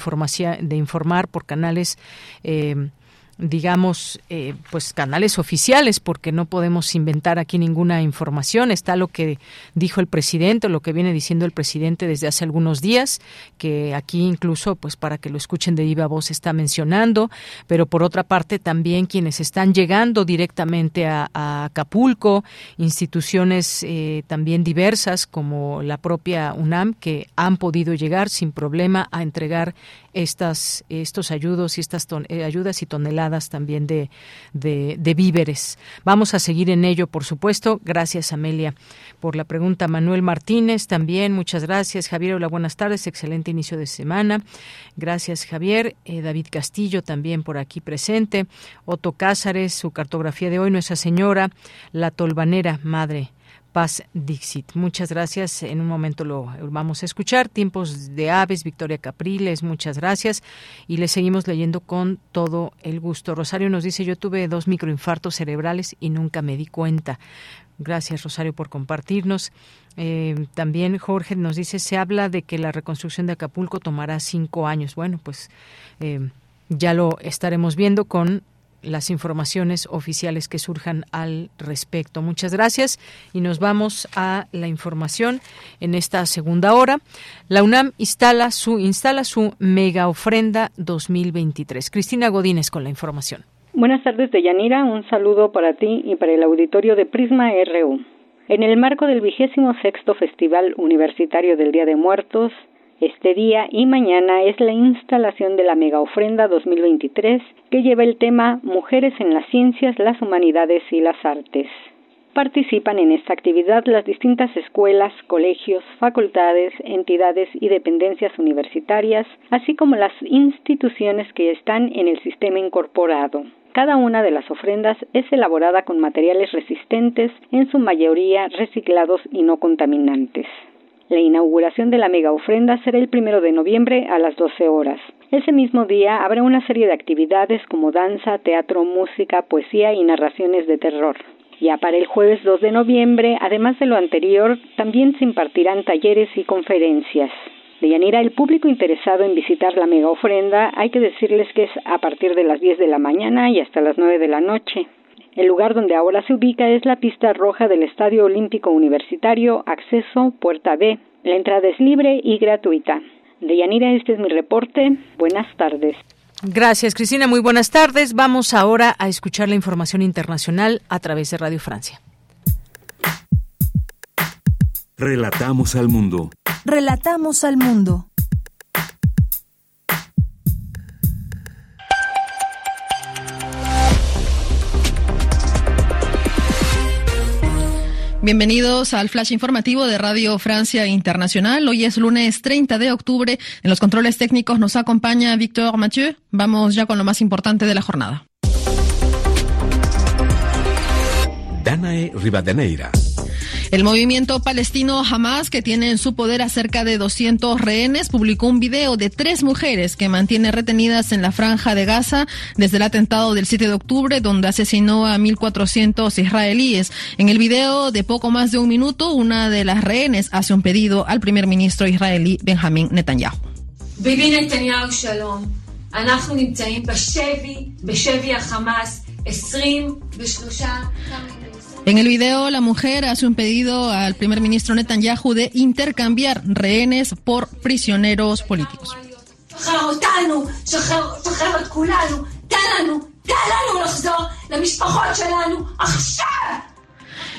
de informar por canales eh, digamos, eh, pues canales oficiales, porque no podemos inventar aquí ninguna información. Está lo que dijo el presidente, lo que viene diciendo el presidente desde hace algunos días, que aquí incluso, pues para que lo escuchen de viva voz, está mencionando, pero por otra parte también quienes están llegando directamente a, Acapulco, instituciones eh, también diversas como la propia UNAM, que han podido llegar sin problema a entregar estas, estos ayudos y estas eh, ayudas y toneladas también de, de, víveres. Vamos a seguir en ello, por supuesto. Gracias, Amelia, por la pregunta. Manuel Martínez, también, muchas gracias. Javier, hola, buenas tardes. Excelente inicio de semana. Gracias, Javier. Eh, David Castillo, también por aquí presente. Otto Cázares, su cartografía de hoy, Nuestra Señora, la Tolvanera, Madre Paz Dixit. Muchas gracias. En un momento lo vamos a escuchar. Tiempos de aves, Victoria Capriles, muchas gracias. Y le seguimos leyendo con todo el gusto. Rosario nos dice, yo tuve dos microinfartos cerebrales y nunca me di cuenta. Gracias, Rosario, por compartirnos. Eh, también Jorge nos dice, se habla de que la reconstrucción de Acapulco tomará cinco años. Bueno, pues eh, ya lo estaremos viendo con las informaciones oficiales que surjan al respecto. Muchas gracias y nos vamos a la información en esta segunda hora. La UNAM instala su instala su mega ofrenda 2023. Cristina Godínez con la información. Buenas tardes, Deyanira. Un saludo para ti y para el auditorio de Prisma RU. En el marco del vigésimo sexto Festival Universitario del Día de Muertos, este día y mañana es la instalación de la Mega Ofrenda 2023 que lleva el tema Mujeres en las Ciencias, las Humanidades y las Artes. Participan en esta actividad las distintas escuelas, colegios, facultades, entidades y dependencias universitarias, así como las instituciones que están en el sistema incorporado. Cada una de las ofrendas es elaborada con materiales resistentes, en su mayoría reciclados y no contaminantes. La inauguración de la mega ofrenda será el primero de noviembre a las 12 horas. Ese mismo día habrá una serie de actividades como danza, teatro, música, poesía y narraciones de terror. Ya para el jueves 2 de noviembre, además de lo anterior, también se impartirán talleres y conferencias. De Yanira, el público interesado en visitar la mega ofrenda, hay que decirles que es a partir de las 10 de la mañana y hasta las 9 de la noche. El lugar donde ahora se ubica es la pista roja del Estadio Olímpico Universitario, acceso Puerta B. La entrada es libre y gratuita. Deyanira, este es mi reporte. Buenas tardes. Gracias, Cristina. Muy buenas tardes. Vamos ahora a escuchar la información internacional a través de Radio Francia. Relatamos al mundo. Relatamos al mundo. Bienvenidos al flash informativo de Radio Francia Internacional. Hoy es lunes 30 de octubre. En los controles técnicos nos acompaña Víctor Mathieu. Vamos ya con lo más importante de la jornada. Danae Rivadeneira. El movimiento palestino Hamas, que tiene en su poder a cerca de 200 rehenes, publicó un video de tres mujeres que mantiene retenidas en la franja de Gaza desde el atentado del 7 de octubre, donde asesinó a 1.400 israelíes. En el video de poco más de un minuto, una de las rehenes hace un pedido al primer ministro israelí Benjamín Netanyahu. En el video, la mujer hace un pedido al primer ministro Netanyahu de intercambiar rehenes por prisioneros políticos.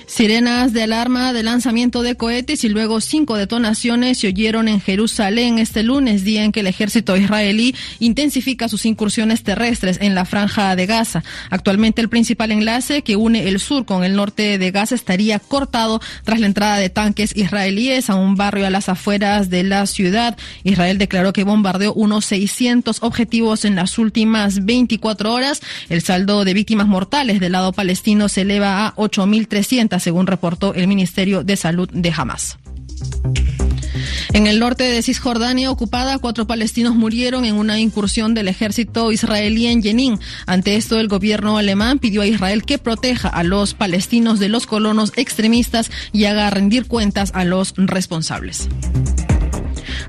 Sirenas de alarma de lanzamiento de cohetes y luego cinco detonaciones se oyeron en Jerusalén este lunes, día en que el ejército israelí intensifica sus incursiones terrestres en la franja de Gaza. Actualmente el principal enlace que une el sur con el norte de Gaza estaría cortado tras la entrada de tanques israelíes a un barrio a las afueras de la ciudad. Israel declaró que bombardeó unos 600 objetivos en las últimas 24 horas. El saldo de víctimas mortales del lado palestino se eleva a 8.300 según reportó el Ministerio de Salud de Hamas. En el norte de Cisjordania ocupada, cuatro palestinos murieron en una incursión del ejército israelí en Jenin. Ante esto, el gobierno alemán pidió a Israel que proteja a los palestinos de los colonos extremistas y haga rendir cuentas a los responsables.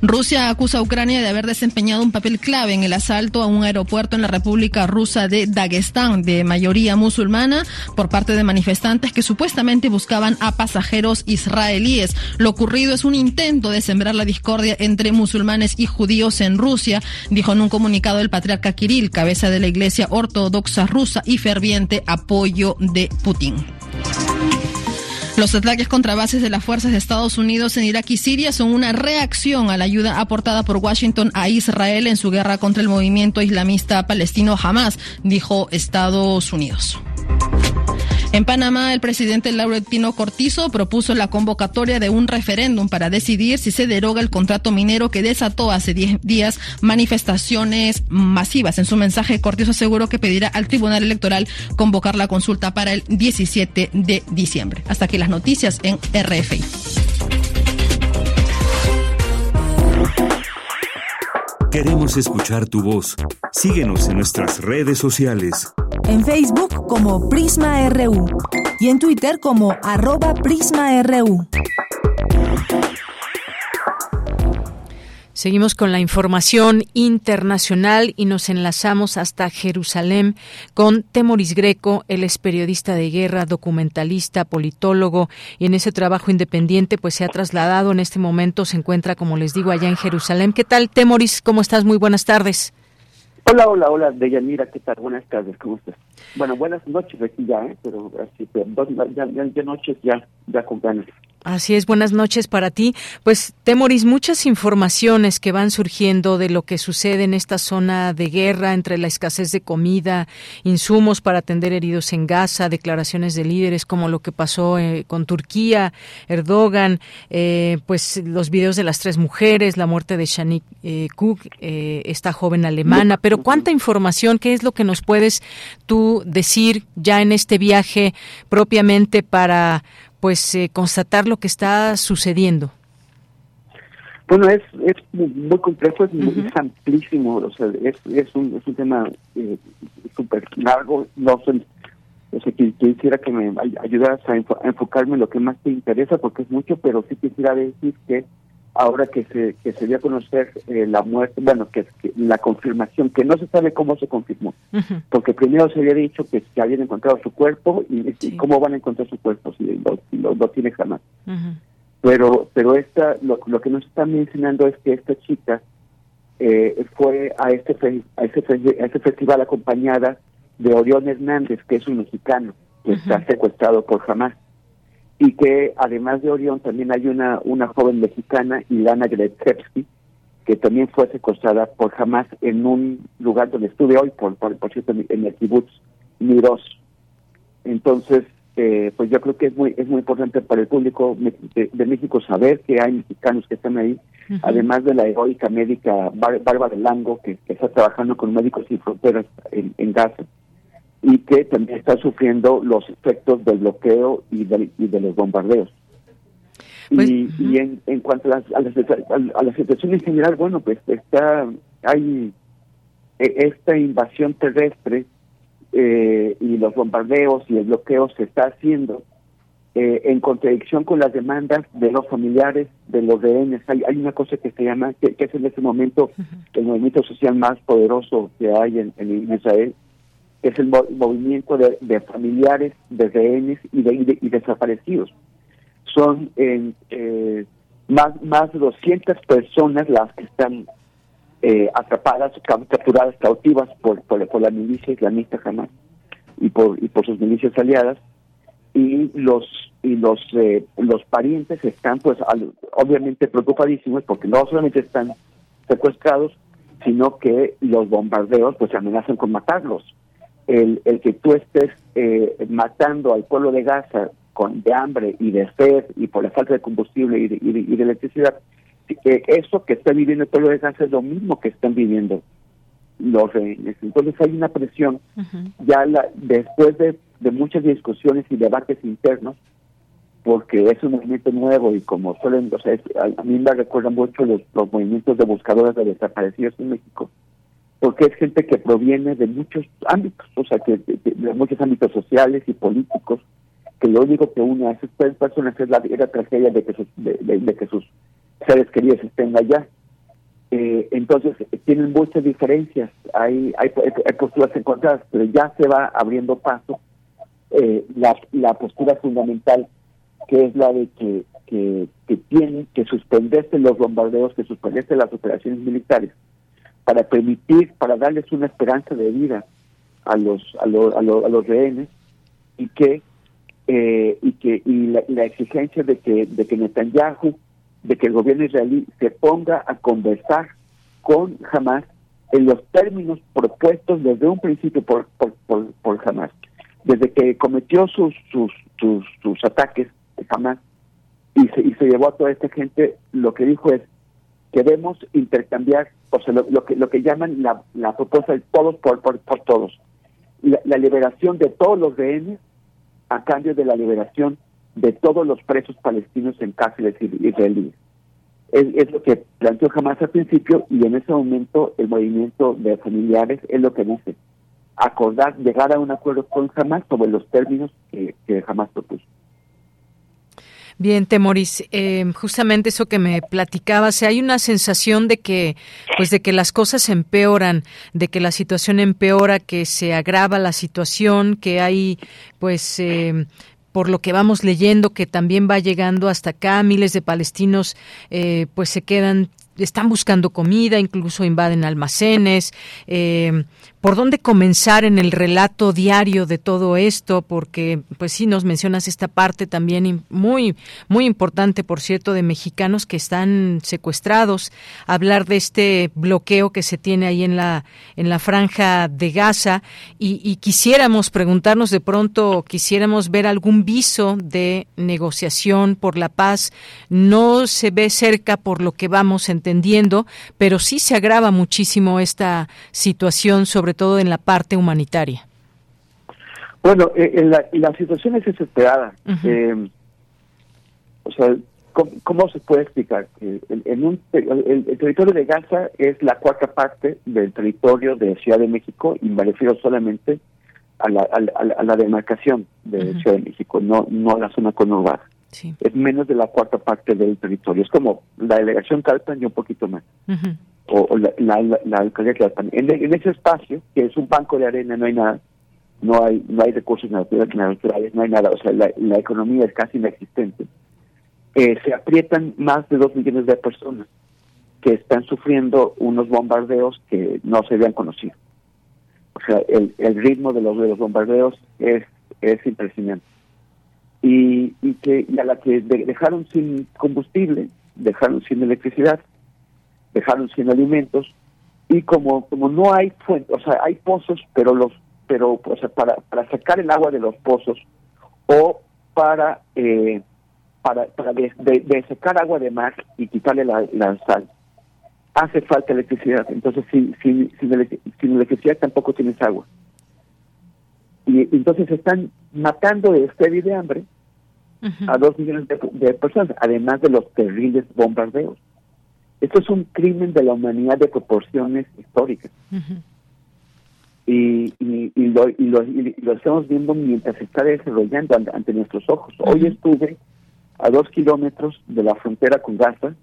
Rusia acusa a Ucrania de haber desempeñado un papel clave en el asalto a un aeropuerto en la República Rusa de Dagestán, de mayoría musulmana, por parte de manifestantes que supuestamente buscaban a pasajeros israelíes. Lo ocurrido es un intento de sembrar la discordia entre musulmanes y judíos en Rusia, dijo en un comunicado el patriarca Kirill, cabeza de la Iglesia Ortodoxa rusa y ferviente apoyo de Putin. Los ataques contra bases de las fuerzas de Estados Unidos en Irak y Siria son una reacción a la ayuda aportada por Washington a Israel en su guerra contra el movimiento islamista palestino Hamas, dijo Estados Unidos. En Panamá, el presidente Laurentino Cortizo propuso la convocatoria de un referéndum para decidir si se deroga el contrato minero que desató hace 10 días manifestaciones masivas. En su mensaje, Cortizo aseguró que pedirá al Tribunal Electoral convocar la consulta para el 17 de diciembre. Hasta aquí las noticias en RFI. Queremos escuchar tu voz. Síguenos en nuestras redes sociales. En Facebook como Prisma RU y en Twitter como arroba PrismaRU. Seguimos con la información internacional y nos enlazamos hasta Jerusalén con Temoris Greco. Él es periodista de guerra, documentalista, politólogo y en ese trabajo independiente pues se ha trasladado. En este momento se encuentra, como les digo, allá en Jerusalén. ¿Qué tal, Temoris? ¿Cómo estás? Muy buenas tardes. Hola, hola, hola, Deyanira, ¿qué tal? Buenas tardes, ¿cómo estás? Bueno, buenas noches aquí ya, ¿eh? pero así, ya, ya, noches ya, ya con. Así es, buenas noches para ti. Pues, Temoris, muchas informaciones que van surgiendo de lo que sucede en esta zona de guerra entre la escasez de comida, insumos para atender heridos en Gaza, declaraciones de líderes como lo que pasó eh, con Turquía, Erdogan, eh, pues los videos de las tres mujeres, la muerte de Shanik eh, Cook, esta joven alemana. Pero, ¿cuánta información? ¿Qué es lo que nos puedes tú decir ya en este viaje propiamente para pues eh, constatar lo que está sucediendo? Bueno, es, es muy complejo, es muy amplísimo, o sea, es, es, un, es un tema eh, súper largo, no sé, o sea, que, quisiera que me ayudas a, enfocarme en lo que más te interesa, porque es mucho, pero sí quisiera decir que ahora que se que se dio a conocer eh, la muerte, bueno, que, la confirmación, que no se sabe cómo se confirmó, porque primero se había dicho que, que habían encontrado su cuerpo y, cómo van a encontrar su cuerpo si lo, lo, tiene jamás. Pero pero esta lo, lo que nos están mencionando es que esta chica eh, fue a este a ese, a ese festival acompañada de Orión Hernández, que es un mexicano que está secuestrado por jamás y que además de Orión también hay una, una joven mexicana, Ilana Gretsevsky, que también fue secuestrada por Hamas en un lugar donde estuve hoy, por, por, cierto, en el kibbutz Miros. Entonces, eh, pues yo creo que es muy es muy importante para el público de, México saber que hay mexicanos que están ahí, además de la heroica médica Bárbara Lango, que, está trabajando con Médicos Sin Fronteras en, en Gaza y que también está sufriendo los efectos del bloqueo y de, y de los bombardeos. Pues, y, y en, en, cuanto a, las, a, a, la situación en general, bueno, pues está hay e, esta invasión terrestre eh, y los bombardeos y el bloqueo se está haciendo eh, en contradicción con las demandas de los familiares, de los rehenes. Hay, hay una cosa que se llama, que, es en este momento el movimiento social más poderoso que hay en, en Israel, es el movimiento de, familiares, de rehenes y, de, desaparecidos. Son eh, más, más de 200 personas las que están eh, atrapadas, capturadas, cautivas por, por, la milicia islamista jamás y por, y por sus milicias aliadas y los y los eh, los parientes están pues obviamente preocupadísimos porque no solamente están secuestrados sino que los bombardeos pues amenazan con matarlos el, el que tú estés eh, matando al pueblo de Gaza con de hambre y de sed y por la falta de combustible y de, y de, electricidad eh, eso que está viviendo el pueblo de Gaza es lo mismo que están viviendo los rehenes. Entonces hay una presión ya la, después de de muchas discusiones y debates internos, porque es un movimiento nuevo y como suelen, o sea, a, mí me recuerdan mucho los, los movimientos de buscadores de desaparecidos en México, porque es gente que proviene de muchos ámbitos, o sea, que de, muchos ámbitos sociales y políticos, que lo único que une a esas personas es la, tragedia de que sus, de, que sus seres queridos estén allá. Eh, entonces, tienen muchas diferencias, hay, hay, hay posturas encontradas, pero ya se va abriendo paso eh, la, la postura fundamental, que es la de que, que, que tienen que suspenderse los bombardeos, que suspenderse las operaciones militares, para permitir, para darles una esperanza de vida a los a, los a, los rehenes y que eh, y que y la, exigencia de que de que Netanyahu de que el gobierno israelí se ponga a conversar con Hamas en los términos propuestos desde un principio por por, por, por Hamas. Desde que cometió sus sus sus, sus ataques jamás y se, y se llevó a toda esta gente, lo que dijo es queremos intercambiar, o sea, lo, que lo que llaman la, la propuesta de todos por, por, todos, la, liberación de todos los rehenes a cambio de la liberación de todos los presos palestinos en cárceles israelíes. Es, es lo que planteó jamás al principio y en ese momento el movimiento de familiares es lo que dice acordar, llegar a un acuerdo con Hamas sobre los términos que, que Hamas propuso. Bien, Temoris, eh, justamente eso que me platicabas, hay una sensación de que, pues, de que las cosas empeoran, de que la situación empeora, que se agrava la situación, que hay, pues, eh, por lo que vamos leyendo, que también va llegando hasta acá, miles de palestinos, eh, pues, se quedan están buscando comida, incluso invaden almacenes. Eh, ¿Por dónde comenzar en el relato diario de todo esto? Porque, pues sí, nos mencionas esta parte también muy, muy importante, por cierto, de mexicanos que están secuestrados. Hablar de este bloqueo que se tiene ahí en la, en la franja de Gaza y, y quisiéramos preguntarnos de pronto, quisiéramos ver algún viso de negociación por la paz. No se ve cerca por lo que vamos entendiendo, pero sí se agrava muchísimo esta situación sobre todo en la parte humanitaria? Bueno, eh, la, la, situación es desesperada. Eh, o sea, ¿cómo, se puede explicar? en un, el, territorio de Gaza es la cuarta parte del territorio de Ciudad de México y me refiero solamente a la, a la, demarcación de Ciudad de México, no, no a la zona conurbada. Es menos de la cuarta parte del territorio. Es como la delegación Calpan y un poquito más o, la, la, alcaldía En, en, ese espacio, que es un banco de arena, no hay nada, no hay no hay recursos naturales, no hay nada, o sea, la, economía es casi inexistente. Eh, se aprietan más de dos millones de personas que están sufriendo unos bombardeos que no se habían conocido. O sea, el, el ritmo de los, de los bombardeos es, es impresionante. Y, y que y a la que dejaron sin combustible, dejaron sin electricidad, dejaron sin alimentos y como como no hay fuentes, o sea, hay pozos, pero los pero o sea, para para sacar el agua de los pozos o para eh, para, para de, de, secar agua de mar y quitarle la, la sal hace falta electricidad. Entonces sin, sin, sin, electricidad tampoco tienes agua y entonces están matando de sed y de hambre a dos millones de, personas, además de los terribles bombardeos. Esto es un crimen de la humanidad de proporciones históricas. y, y, y, lo, y, lo, lo, estamos viendo mientras se está desarrollando ante, nuestros ojos. Hoy estuve a dos kilómetros de la frontera con Gaza,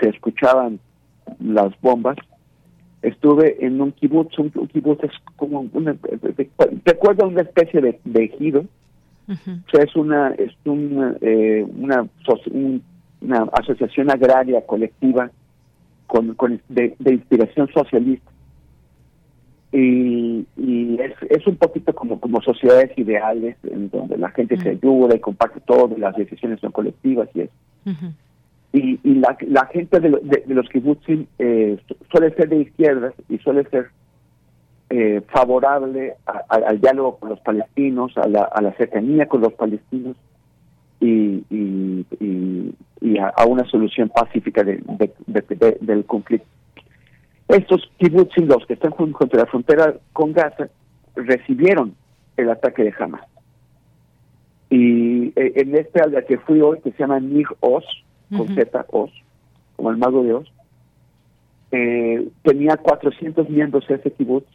se escuchaban las bombas. Estuve en un kibutz, un, kibutz es como una, recuerda una especie de, de ejido, es una es una, eh, una, una, asociación agraria colectiva con, con de, inspiración socialista. Y, y es, es, un poquito como como sociedades ideales en donde la gente se ayuda y comparte todo las decisiones son colectivas y eso y, y la, gente de, de, los kibbutzim eh, suele ser de izquierdas y suele ser eh, favorable al diálogo con los palestinos, a la, a la cercanía con los palestinos y, y, y, a, una solución pacífica de, del conflicto. Estos kibbutzim, los que están junto a la frontera con Gaza, recibieron el ataque de Hamas. Y eh, en este al que fui hoy, que se llama Nig Oz, con Z, Oz, como el mago de Oz, eh, tenía 400 miembros ese kibbutz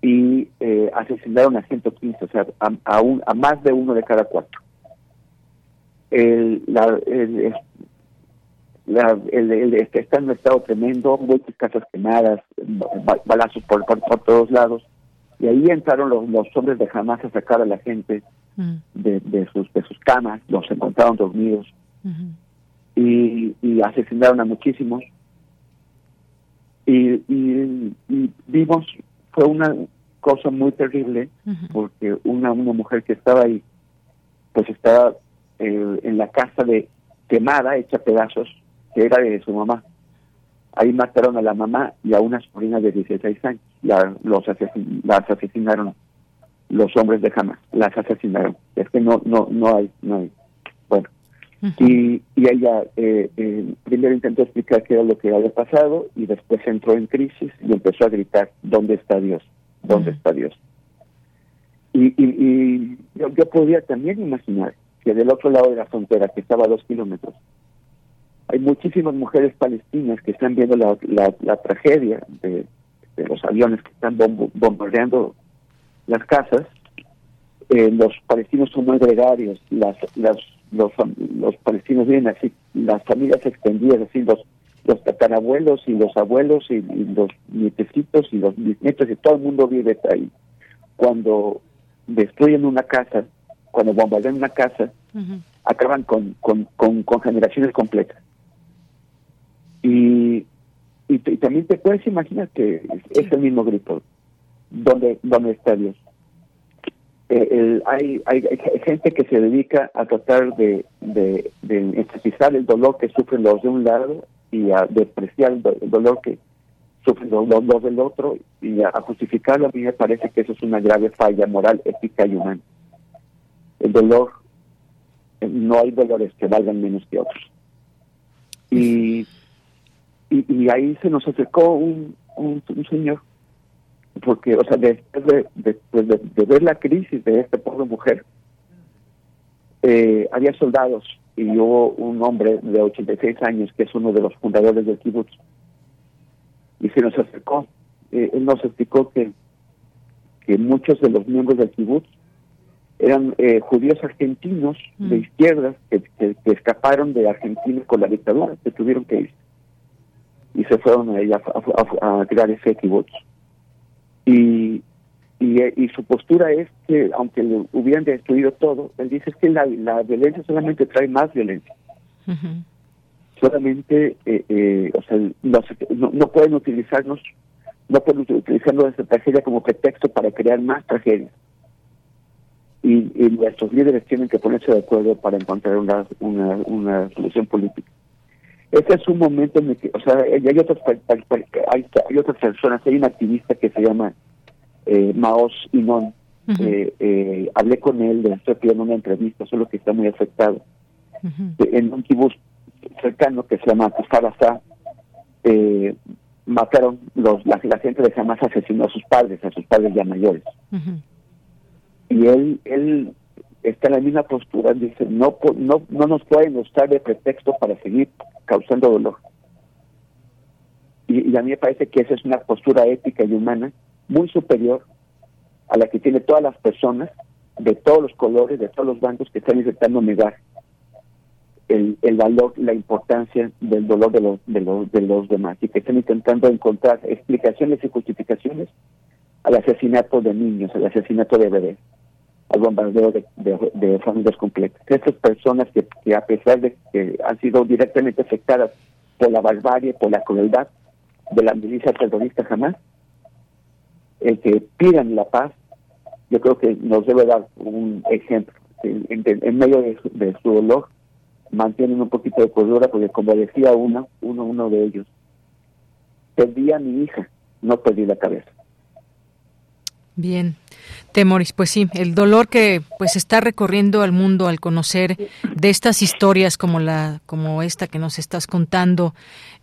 y eh, asesinaron a 115, o sea, a, a, a, más de uno de cada cuatro. El, la, el, la, el, el, este, está en un estado tremendo, muchas casas quemadas, balazos por, por, todos lados, y ahí entraron los, los hombres de Hamas a sacar a la gente mm. de, de, sus, de sus camas, los encontraron dormidos y, y asesinaron a muchísimos. Y, y, y, vimos, fue una cosa muy terrible, porque una, una mujer que estaba ahí, pues estaba eh, en la casa de quemada, hecha pedazos, que era de su mamá. Ahí mataron a la mamá y a una sobrina de 16 años. Ya los las asesinaron los hombres de Hamas, las asesinaron. Es que no, no, no hay, no hay. Bueno, y, y ella eh, eh, primero intentó explicar qué era lo que había pasado y después entró en crisis y empezó a gritar, ¿dónde está Dios? ¿Dónde está Dios? Y, y, yo, podía también imaginar que del otro lado de la frontera, que estaba a dos kilómetros, hay muchísimas mujeres palestinas que están viendo la, la, tragedia de, los aviones que están bombardeando las casas. Eh, los palestinos son muy gregarios, las, las los, los palestinos viven así, las familias extendidas, así los, los tatarabuelos y los abuelos y, los nietecitos y los bisnietos y todo el mundo vive ahí. Cuando destruyen una casa, cuando bombardean una casa, acaban con, con, con, generaciones completas. Y, y, también te puedes imaginar que es, el mismo grito. ¿Dónde, ¿Dónde está Dios? Eh, hay, hay, gente que se dedica a tratar de, de, enfatizar el dolor que sufren los de un lado y a despreciar el, dolor que sufren los, los, del otro y a, justificarlo. A mí me parece que eso es una grave falla moral, ética y humana. El dolor, eh, no hay dolores que valgan menos que otros. Y, ahí se nos acercó un señor porque, o sea, después de, de, ver la crisis de esta pobre mujer, eh, había soldados y hubo un hombre de 86 años que es uno de los fundadores del kibutz y se nos acercó. Eh, él nos explicó que, que muchos de los miembros del kibutz eran eh, judíos argentinos de mm. izquierdas que, que, escaparon de Argentina con la dictadura, que tuvieron que ir y se fueron a, a, a, a crear ese kibutz. Y, y, su postura es que, aunque le hubieran destruido todo, él dice que la, la violencia solamente trae más violencia. Solamente, eh, eh, o sea, no, no, pueden utilizarnos, no pueden utilizar nuestra tragedia como pretexto para crear más tragedias. Y, y, nuestros líderes tienen que ponerse de acuerdo para encontrar una, una, una solución política. Este es un momento en el que, o sea, hay otras, hay, otras personas, hay un activista que se llama eh, Maos Inon, eh, eh, hablé con él, le estoy pidiendo una entrevista, solo que está muy afectado. En un kibutz cercano que se llama Kufarasa, eh, mataron los, la, gente de Hamas asesinó a sus padres, a sus padres ya mayores. Y él, él está la misma postura, dice, no, no, no nos pueden usar de pretexto para seguir causando dolor. Y, y, a mí me parece que esa es una postura ética y humana muy superior a la que tiene todas las personas de todos los colores, de todos los bancos que están intentando negar el, el valor, la importancia del dolor de los, de, los, de los demás y que están intentando encontrar explicaciones y justificaciones al asesinato de niños, al asesinato de bebés, al bombardeo de, familias completas. Estas personas que, que, a pesar de que han sido directamente afectadas por la barbarie, por la crueldad de la milicia terrorista jamás, el que pidan la paz, yo creo que nos debe dar un ejemplo. En, en, medio de su, de su, dolor, mantienen un poquito de cordura, porque como decía uno, uno, uno de ellos, perdí a mi hija, no perdí la cabeza. Bien. Temoris, pues sí, el dolor que pues está recorriendo al mundo al conocer de estas historias como la como esta que nos estás contando,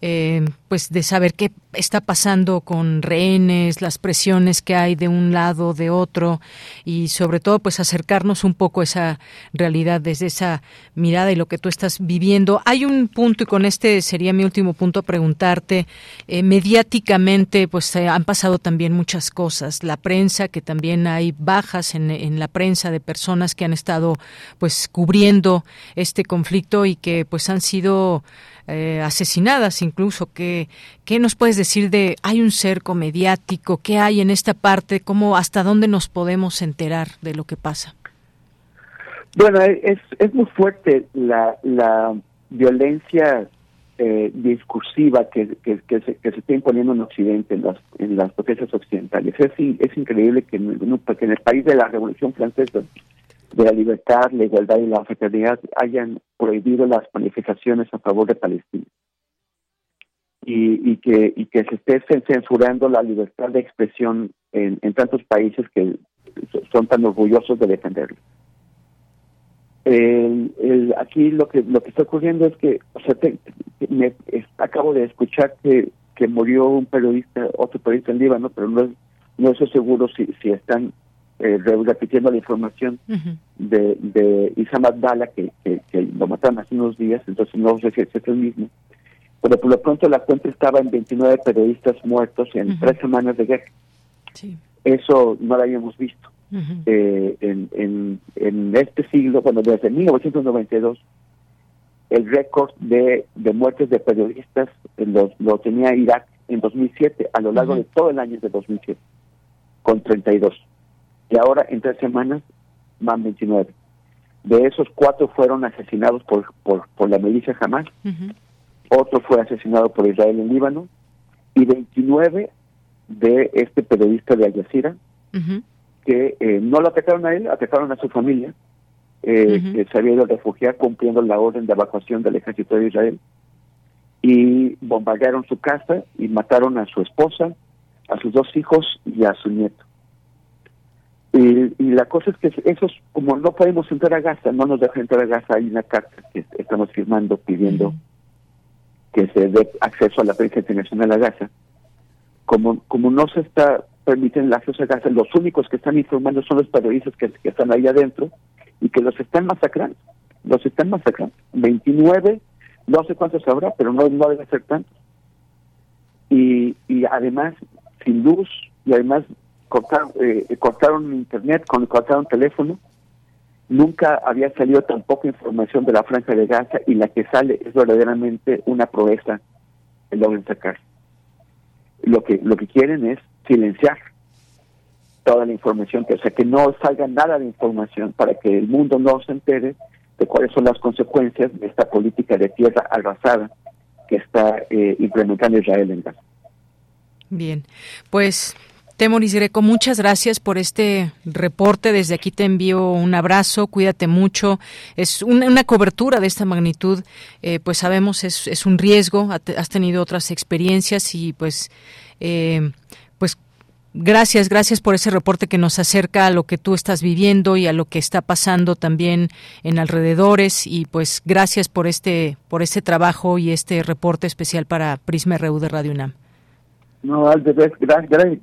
eh, pues de saber qué está pasando con rehenes, las presiones que hay de un lado, de otro, y sobre todo pues acercarnos un poco a esa realidad desde esa mirada y lo que tú estás viviendo. Hay un punto, y con este sería mi último punto a preguntarte, eh, mediáticamente pues eh, han pasado también muchas cosas, la prensa, que también hay bajas en, la prensa de personas que han estado pues cubriendo este conflicto y que pues han sido eh, asesinadas incluso. ¿Qué, ¿Qué nos puedes decir de, hay un cerco mediático, qué hay en esta parte, cómo, hasta dónde nos podemos enterar de lo que pasa? Bueno, es, es muy fuerte la, la violencia eh, discursiva que, se, que se está imponiendo en Occidente, en las, en potencias occidentales. Es, increíble que en, el país de la Revolución Francesa de la libertad, la igualdad y la fraternidad hayan prohibido las manifestaciones a favor de Palestina. Y, que, se esté censurando la libertad de expresión en, tantos países que son tan orgullosos de defenderlo. Aquí lo que está ocurriendo es que, me, acabo de escuchar que, que murió un periodista, otro periodista en Líbano, pero no, no estoy seguro si, si están eh, repitiendo la información de, de Isam Abdallah, que, que, lo mataron hace unos días, entonces no sé si es el mismo. Pero por lo pronto la cuenta estaba en 29 periodistas muertos en tres semanas de guerra. Eso no lo habíamos visto. eh, en, en, en este siglo, bueno, desde 1992, el récord de, de muertes de periodistas lo, lo tenía Irak en 2007, a lo largo de todo el año de 2007, con 32 y ahora en tres semanas van 29. De esos cuatro fueron asesinados por, por, por la milicia Hamas, otro fue asesinado por Israel en Líbano. Y 29 de este periodista de Al Jazeera que eh, no lo atacaron a él, atacaron a su familia, eh, que se había ido a refugiar cumpliendo la orden de evacuación del ejército de Israel y bombardearon su casa y mataron a su esposa, a sus dos hijos y a su nieto. Y, la cosa es que esos, como no podemos entrar a Gaza, no nos dejan entrar a Gaza, hay una carta que estamos firmando pidiendo que se dé acceso a la prensa internacional a Gaza. Como, como no se está permitiendo el acceso a Gaza, los únicos que están informando son los periodistas que, están ahí adentro y que los están masacrando. Los están masacrando. 29, no sé cuántos habrá, pero no, no debe ser tantos. Y, y además, sin luz, y además cortaron, eh, cortaron internet, cortaron teléfono. Nunca había salido tan poca información de la franja de Gaza y la que sale es verdaderamente una proeza que logran sacar. Lo que, lo que quieren es silenciar toda la información, que, o sea, que no salga nada de información para que el mundo no se entere de cuáles son las consecuencias de esta política de tierra arrasada que está eh, implementando Israel en Gaza. Bien, pues Temoris Greco, muchas gracias por este reporte. Desde aquí te envío un abrazo, cuídate mucho. Es una, cobertura de esta magnitud, eh, pues sabemos es, es un riesgo. Has tenido otras experiencias y pues, eh, gracias, gracias por ese reporte que nos acerca a lo que tú estás viviendo y a lo que está pasando también en alrededores. Y pues gracias por este, por este trabajo y este reporte especial para Prisma RU de Radio UNAM. No, al gracias, gracias,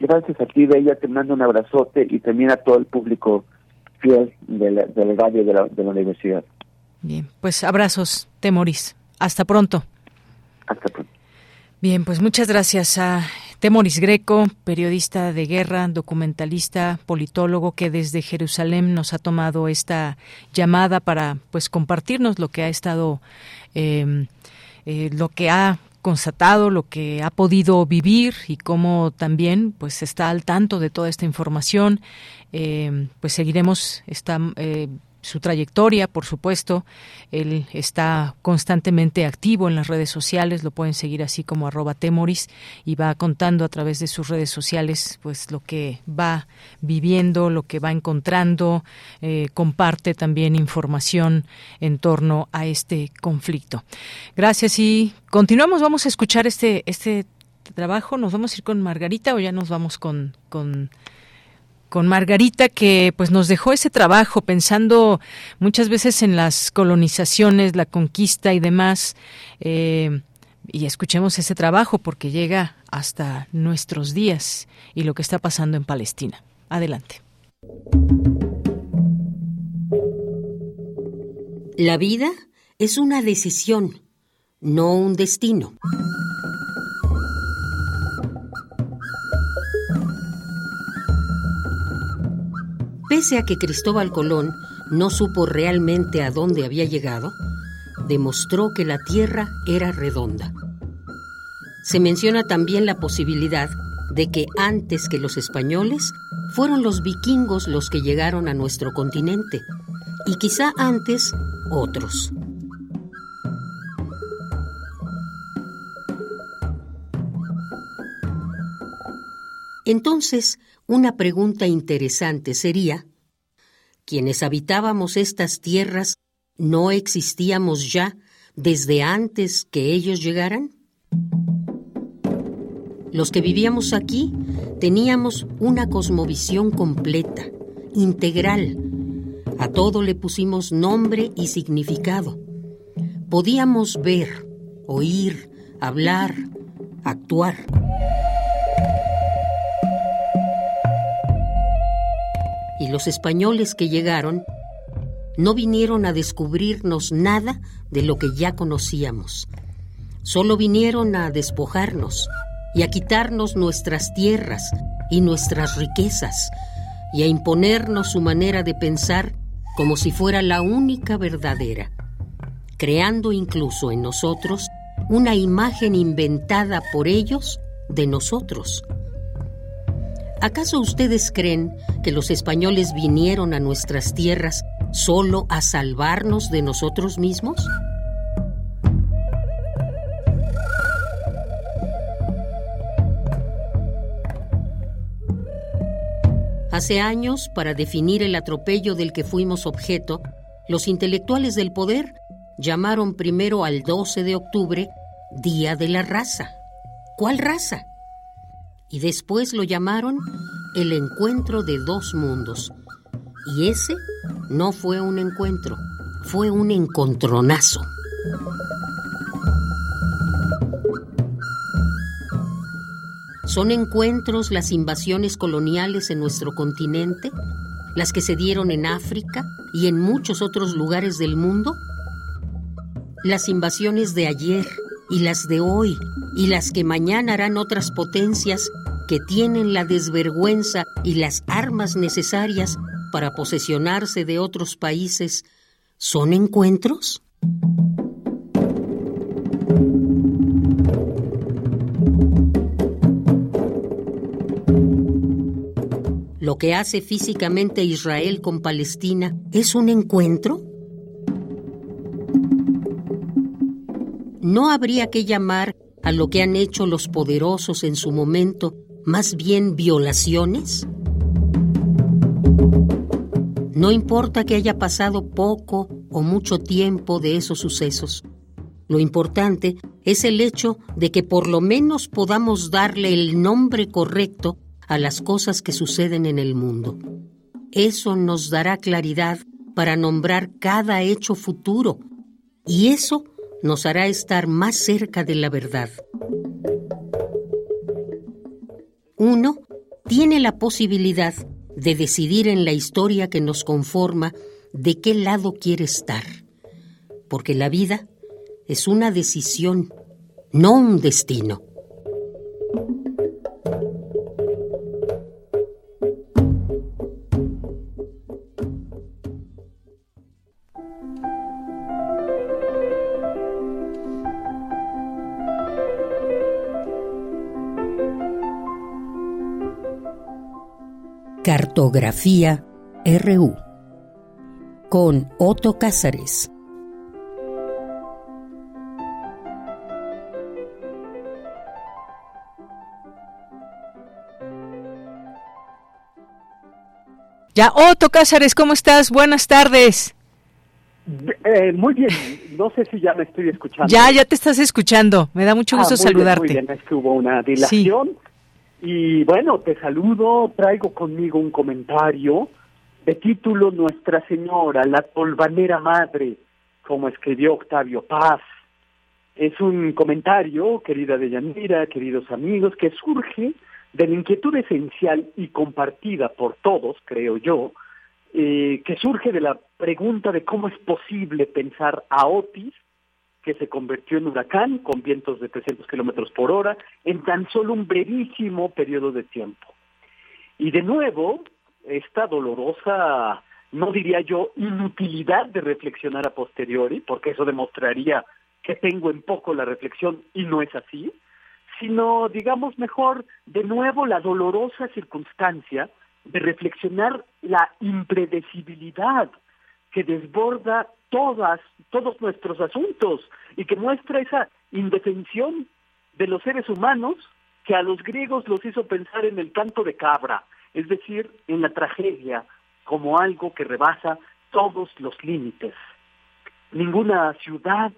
gracias, a ti, Bella, te mando un abrazote y también a todo el público fiel del, del radio de la, de la universidad. Bien, pues abrazos, Temoris. Hasta pronto. Hasta pronto. Bien, pues muchas gracias a Temoris Greco, periodista de guerra, documentalista, politólogo, que desde Jerusalén nos ha tomado esta llamada para pues compartirnos lo que ha estado, em, eh, lo que ha constatado, lo que ha podido vivir y cómo también pues está al tanto de toda esta información. Em, pues seguiremos esta eh, su trayectoria, por supuesto. Él está constantemente activo en las redes sociales, lo pueden seguir así como arroba temoris y va contando a través de sus redes sociales pues lo que va viviendo, lo que va encontrando, eh, comparte también información en torno a este conflicto. Gracias y continuamos, vamos a escuchar este, este trabajo, nos vamos a ir con Margarita o ya nos vamos con, con con Margarita que pues nos dejó ese trabajo pensando muchas veces en las colonizaciones, la conquista y demás. Eh, y escuchemos ese trabajo porque llega hasta nuestros días y lo que está pasando en Palestina. Adelante. La vida es una decisión, no un destino. Pese a que Cristóbal Colón no supo realmente a dónde había llegado, demostró que la Tierra era redonda. Se menciona también la posibilidad de que antes que los españoles fueron los vikingos los que llegaron a nuestro continente y quizá antes otros. Entonces, una pregunta interesante sería, ¿quienes habitábamos estas tierras no existíamos ya desde antes que ellos llegaran? Los que vivíamos aquí teníamos una cosmovisión completa, integral. A todo le pusimos nombre y significado. Podíamos ver, oír, hablar, actuar. Y los españoles que llegaron no vinieron a descubrirnos nada de lo que ya conocíamos. Solo vinieron a despojarnos y a quitarnos nuestras tierras y nuestras riquezas y a imponernos su manera de pensar como si fuera la única verdadera, creando incluso en nosotros una imagen inventada por ellos de nosotros ¿Acaso ustedes creen que los españoles vinieron a nuestras tierras solo a salvarnos de nosotros mismos? Hace años, para definir el atropello del que fuimos objeto, los intelectuales del poder llamaron primero al 12 de octubre Día de la Raza. ¿Cuál raza? Y después lo llamaron el encuentro de dos mundos. Y ese no fue un encuentro, fue un encontronazo. ¿Son encuentros las invasiones coloniales en nuestro continente? ¿Las que se dieron en África y en muchos otros lugares del mundo? ¿Las invasiones de ayer y las de hoy y las que mañana harán otras potencias que tienen la desvergüenza y las armas necesarias para posesionarse de otros países, ¿son encuentros? ¿Lo que hace físicamente Israel con Palestina es un encuentro? ¿No habría que llamar a lo que han hecho los poderosos en su momento más bien violaciones? No importa que haya pasado poco o mucho tiempo de esos sucesos. Lo importante es el hecho de que por lo menos podamos darle el nombre correcto a las cosas que suceden en el mundo. Eso nos dará claridad para nombrar cada hecho futuro y eso nos hará estar más cerca de la verdad. uno tiene la posibilidad de decidir en la historia que nos conforma de qué lado quiere estar, porque la vida es una decisión, no un destino. Cartografía RU con Otto Cázares. Ya, Otto Cázares, ¿cómo estás? Buenas tardes. Eh, muy bien, no sé si ya me estoy escuchando. Ya, ya te estás escuchando. Me da mucho gusto ah, muy saludarte. Bien, muy bien, es que hubo una dilación. Y bueno, te saludo, traigo conmigo un comentario de título Nuestra Señora, la tolvanera madre, como escribió Octavio Paz. Es un comentario, querida Deyanira, queridos amigos, que surge de la inquietud esencial y compartida por todos, creo yo, eh, que surge de la pregunta de cómo es posible pensar a Otis, que se convirtió en huracán con vientos de 300 kilómetros por hora, en tan solo un brevísimo periodo de tiempo. Y de nuevo, esta dolorosa, no diría yo, inutilidad de reflexionar a posteriori, porque eso demostraría que tengo en poco la reflexión y no es así, sino, digamos mejor, de nuevo la dolorosa circunstancia de reflexionar la impredecibilidad que desborda todas, todos nuestros asuntos y que muestra esa indefensión de los seres humanos que a los griegos los hizo pensar en el canto de cabra, es decir, en la tragedia como algo que rebasa todos los límites. Ninguna ciudad,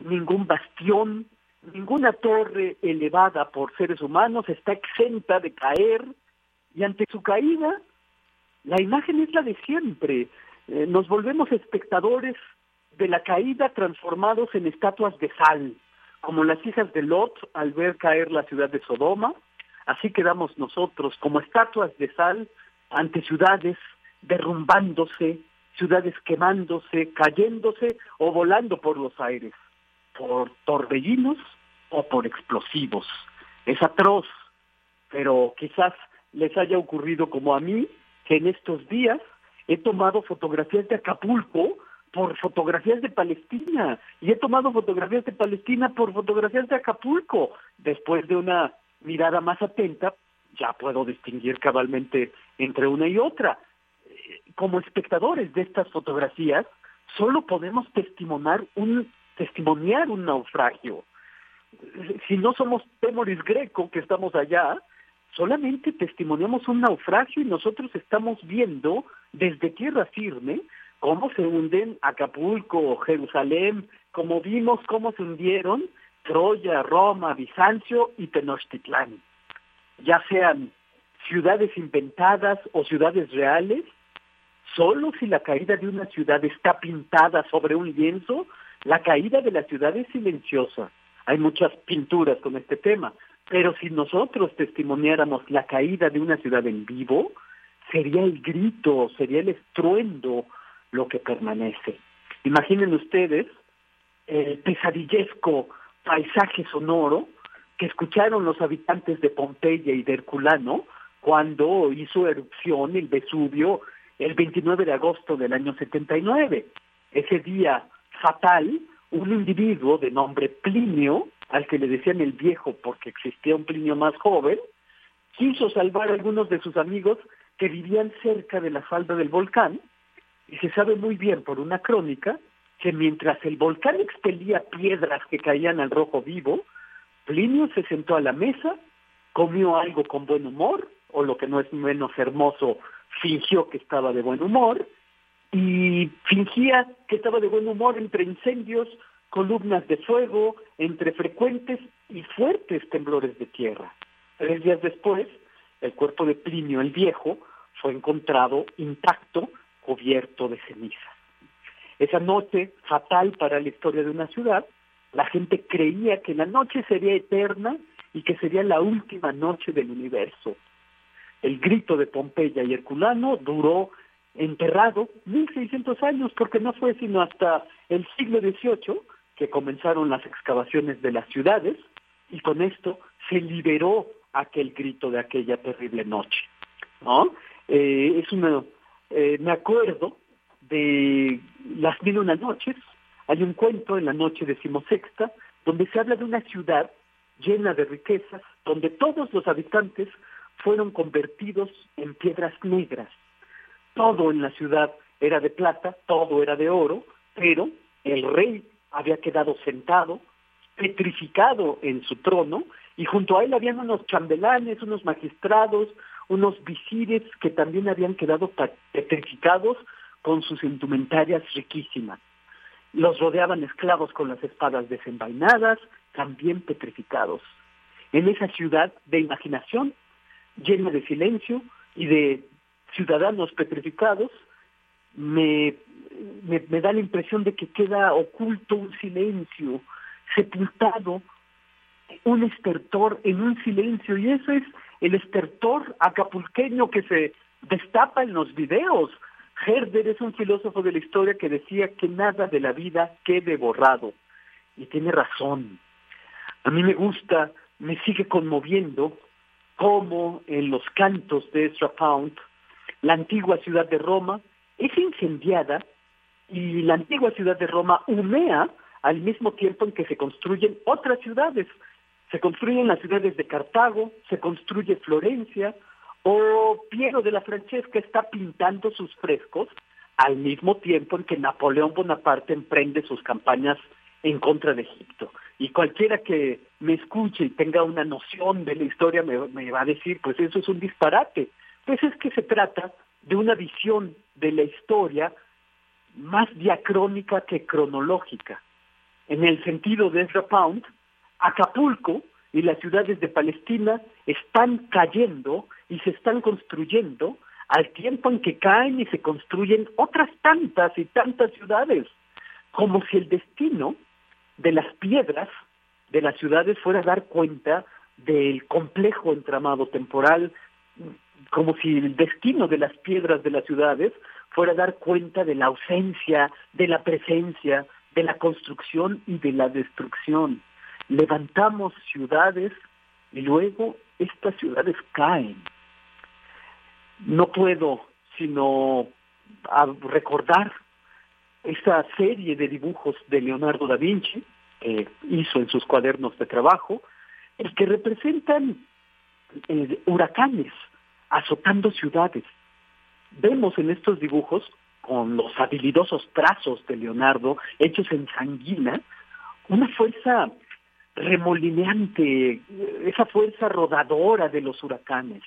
ningún bastión, ninguna torre elevada por seres humanos está exenta de caer y ante su caída la imagen es la de siempre. Eh, nos volvemos espectadores de la caída transformados en estatuas de sal, como las hijas de Lot al ver caer la ciudad de Sodoma, así quedamos nosotros como estatuas de sal ante ciudades derrumbándose, ciudades quemándose, cayéndose o volando por los aires, por torbellinos o por explosivos. Es atroz, pero quizás les haya ocurrido como a mí, que en estos días he tomado fotografías de Acapulco por fotografías de Palestina y he tomado fotografías de Palestina por fotografías de Acapulco. Después de una mirada más atenta, ya puedo distinguir cabalmente entre una y otra. Como espectadores de estas fotografías, solo podemos testimoniar un, testimoniar un naufragio. Si no somos Temoris Greco, que estamos allá, solamente testimoniamos un naufragio y nosotros estamos viendo desde tierra firme cómo se hunden Acapulco, Jerusalén, como vimos cómo se hundieron Troya, Roma, Bizancio y Tenochtitlán. Ya sean ciudades inventadas o ciudades reales, solo si la caída de una ciudad está pintada sobre un lienzo, la caída de la ciudad es silenciosa. Hay muchas pinturas con este tema, pero si nosotros testimoniáramos la caída de una ciudad en vivo, sería el grito, sería el estruendo lo que permanece. Imaginen ustedes el pesadillesco paisaje sonoro que escucharon los habitantes de Pompeya y de Herculano cuando hizo erupción el Vesubio el 29 de agosto del año 79. Ese día fatal, un individuo de nombre Plinio, al que le decían el viejo porque existía un Plinio más joven, quiso salvar a algunos de sus amigos que vivían cerca de la falda del volcán, y se sabe muy bien por una crónica que mientras el volcán expelía piedras que caían al rojo vivo, Plinio se sentó a la mesa, comió algo con buen humor, o lo que no es menos hermoso, fingió que estaba de buen humor, y fingía que estaba de buen humor entre incendios, columnas de fuego, entre frecuentes y fuertes temblores de tierra. Tres días después, el cuerpo de Plinio el Viejo fue encontrado intacto, cubierto de cenizas. Esa noche fatal para la historia de una ciudad, la gente creía que la noche sería eterna y que sería la última noche del universo. el grito de Pompeya y Herculano duró enterrado 1600 años porque no fue sino hasta el siglo XVIII que comenzaron las excavaciones de las ciudades y con esto se liberó aquel grito de aquella terrible noche. ¿no? Eh, es una, eh, me acuerdo de Las Mil Una Noches, hay un cuento en la noche decimosexta donde se habla de una ciudad llena de riquezas, donde todos los habitantes fueron convertidos en piedras negras. Todo en la ciudad era de plata, todo era de oro, pero el rey había quedado sentado, petrificado en su trono, y junto a él habían unos chambelanes, unos magistrados, unos visires que también habían quedado petrificados con sus indumentarias riquísimas. Los rodeaban esclavos con las espadas desenvainadas, también petrificados. En esa ciudad de imaginación, llena de silencio y de ciudadanos petrificados, me, me, da la impresión de que queda oculto un silencio, sepultado, un estertor en un silencio, y eso es el estertor acapulqueño que se destapa en los videos, Herder es un filósofo de la historia que decía que nada de la vida quede borrado. Y tiene razón. A mí me gusta, me sigue conmoviendo cómo en los cantos de Ezra Pound la antigua ciudad de Roma es incendiada y la antigua ciudad de Roma humea al mismo tiempo en que se construyen otras ciudades. Se construyen las ciudades de Cartago, se construye Florencia, o Piero de la Francesca está pintando sus frescos al mismo tiempo en que Napoleón Bonaparte emprende sus campañas en contra de Egipto. Y cualquiera que me escuche y tenga una noción de la historia me, me, va a decir, pues eso es un disparate. Pues es que se trata de una visión de la historia más diacrónica que cronológica. En el sentido de Ezra Pound, Acapulco y las ciudades de Palestina están cayendo y se están construyendo al tiempo en que caen y se construyen otras tantas y tantas ciudades, como si el destino de las piedras de las ciudades fuera dar cuenta del complejo entramado temporal, como si el destino de las piedras de las ciudades fuera dar cuenta de la ausencia, de la presencia, de la construcción y de la destrucción. Levantamos ciudades y luego estas ciudades caen no puedo sino recordar esa serie de dibujos de Leonardo da Vinci que hizo en sus cuadernos de trabajo, el que representan eh, huracanes azotando ciudades. Vemos en estos dibujos, con los habilidosos trazos de Leonardo hechos en sanguina, una fuerza remolineante, esa fuerza rodadora de los huracanes.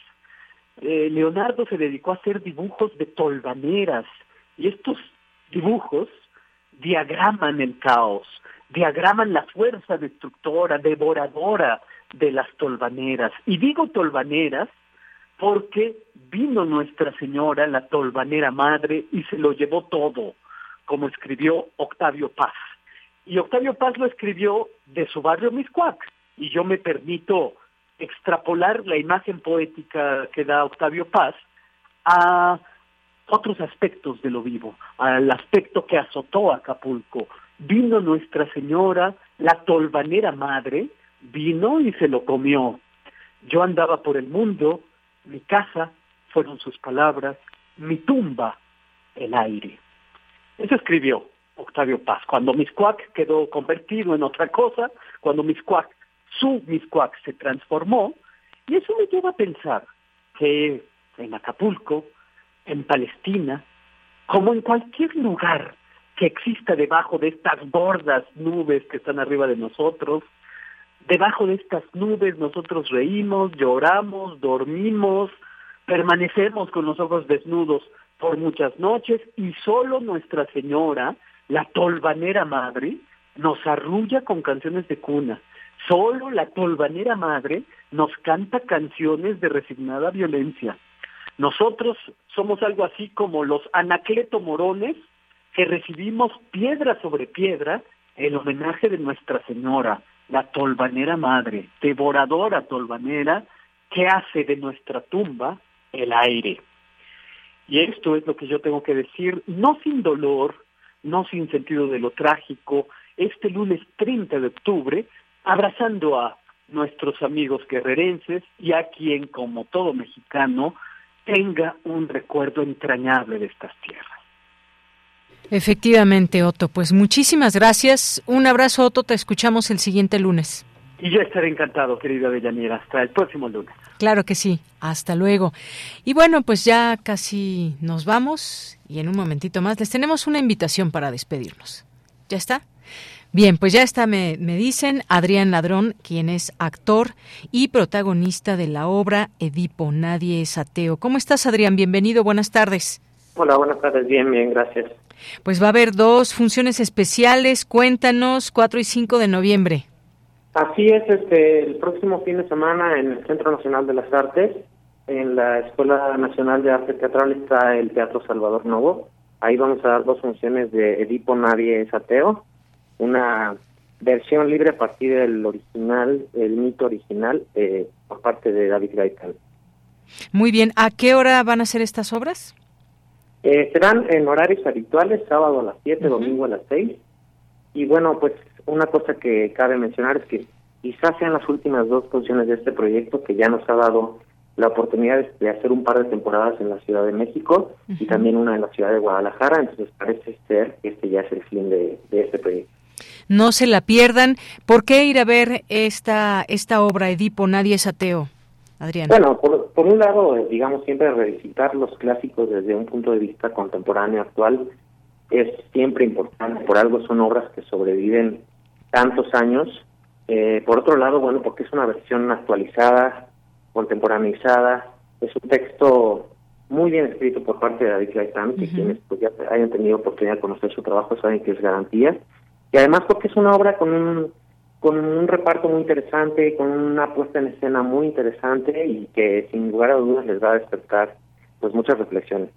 Eh, Leonardo se dedicó a hacer dibujos de tolvaneras y estos dibujos diagraman el caos, diagraman la fuerza destructora, devoradora de las tolvaneras. Y digo tolvaneras porque vino Nuestra Señora, la tolvanera madre, y se lo llevó todo, como escribió Octavio Paz. Y Octavio Paz lo escribió de su barrio Miscuac, y yo me permito extrapolar la imagen poética que da Octavio Paz a otros aspectos de lo vivo, al aspecto que azotó Acapulco. Vino Nuestra Señora, la tolvanera madre, vino y se lo comió. Yo andaba por el mundo, mi casa fueron sus palabras, mi tumba el aire. Eso escribió Octavio Paz. Cuando Miscuac quedó convertido en otra cosa, cuando Miscuac su Miscuac se transformó y eso me lleva a pensar que en Acapulco, en Palestina, como en cualquier lugar que exista debajo de estas gordas nubes que están arriba de nosotros, debajo de estas nubes nosotros reímos, lloramos, dormimos, permanecemos con los ojos desnudos por muchas noches y solo Nuestra Señora, la tolvanera madre, nos arrulla con canciones de cuna, Solo la tolvanera madre nos canta canciones de resignada violencia. Nosotros somos algo así como los anacleto morones que recibimos piedra sobre piedra el homenaje de Nuestra Señora, la tolvanera madre, devoradora tolvanera, que hace de nuestra tumba el aire. Y esto es lo que yo tengo que decir, no sin dolor, no sin sentido de lo trágico, este lunes 30 de octubre, abrazando a nuestros amigos guerrerenses y a quien, como todo mexicano, tenga un recuerdo entrañable de estas tierras. Efectivamente, Otto. Pues muchísimas gracias. Un abrazo, Otto. Te escuchamos el siguiente lunes. Y yo estaré encantado, querida Deyanira. Hasta el próximo lunes. Claro que sí. Hasta luego. Y bueno, pues ya casi nos vamos y en un momentito más les tenemos una invitación para despedirnos. ¿Ya está? Bien, pues ya está, me, me, dicen Adrián Ladrón, quien es actor y protagonista de la obra Edipo, Nadie es ateo. ¿Cómo estás, Adrián? Bienvenido, buenas tardes. Hola, buenas tardes, bien, bien, gracias. Pues va a haber dos funciones especiales, cuéntanos, 4 y 5 de noviembre. Así es, este, el próximo fin de semana en el Centro Nacional de las Artes, en la Escuela Nacional de Arte Teatral está el Teatro Salvador Novo. Ahí vamos a dar dos funciones de Edipo Nadie es Ateo, una versión libre a partir del original, el mito original, eh, por parte de David Gaitán. Muy bien, ¿a qué hora van a ser estas obras? Eh, serán en horarios habituales, sábado a las 7, domingo a las 6. Y bueno, pues una cosa que cabe mencionar es que quizás sean las últimas dos funciones de este proyecto que ya nos ha dado la oportunidad de hacer un par de temporadas en la Ciudad de México y también una en la Ciudad de Guadalajara, entonces parece ser que este ya es el fin de, este proyecto. No se la pierdan. ¿Por qué ir a ver esta, esta obra, Edipo, Nadie es ateo? Adrián. Bueno, por, por un lado, digamos, siempre revisitar los clásicos desde un punto de vista contemporáneo actual es siempre importante, por algo son obras que sobreviven tantos años. Eh, por otro lado, bueno, porque es una versión actualizada, contemporaneizada, es un texto muy bien escrito por parte de David Gaitán, que quienes pues, ya hayan tenido oportunidad de conocer su trabajo saben que es garantía. Y además porque es una obra con un, con un reparto muy interesante, con una puesta en escena muy interesante y que sin lugar a dudas les va a despertar pues muchas reflexiones.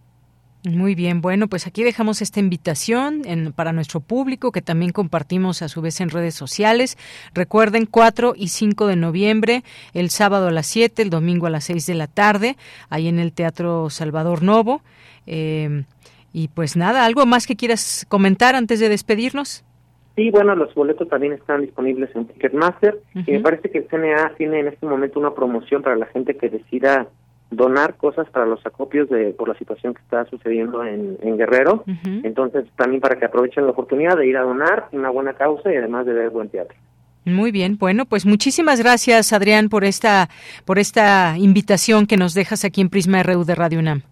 Muy bien, bueno, pues aquí dejamos esta invitación en, para nuestro público que también compartimos a su vez en redes sociales. Recuerden, 4 y 5 de noviembre, el sábado a las 7, el domingo a las 6 de la tarde, ahí en el Teatro Salvador Novo. Eh, y pues nada, ¿algo más que quieras comentar antes de despedirnos? Sí, bueno, los boletos también están disponibles en Ticketmaster y me parece que el CNA tiene en este momento una promoción para la gente que decida donar cosas para los acopios de por la situación que está sucediendo en, Guerrero. Entonces, también para que aprovechen la oportunidad de ir a donar una buena causa y además de ver buen teatro. Muy bien, bueno, pues muchísimas gracias Adrián por esta por esta invitación que nos dejas aquí en Prisma RU de Radio UNAM.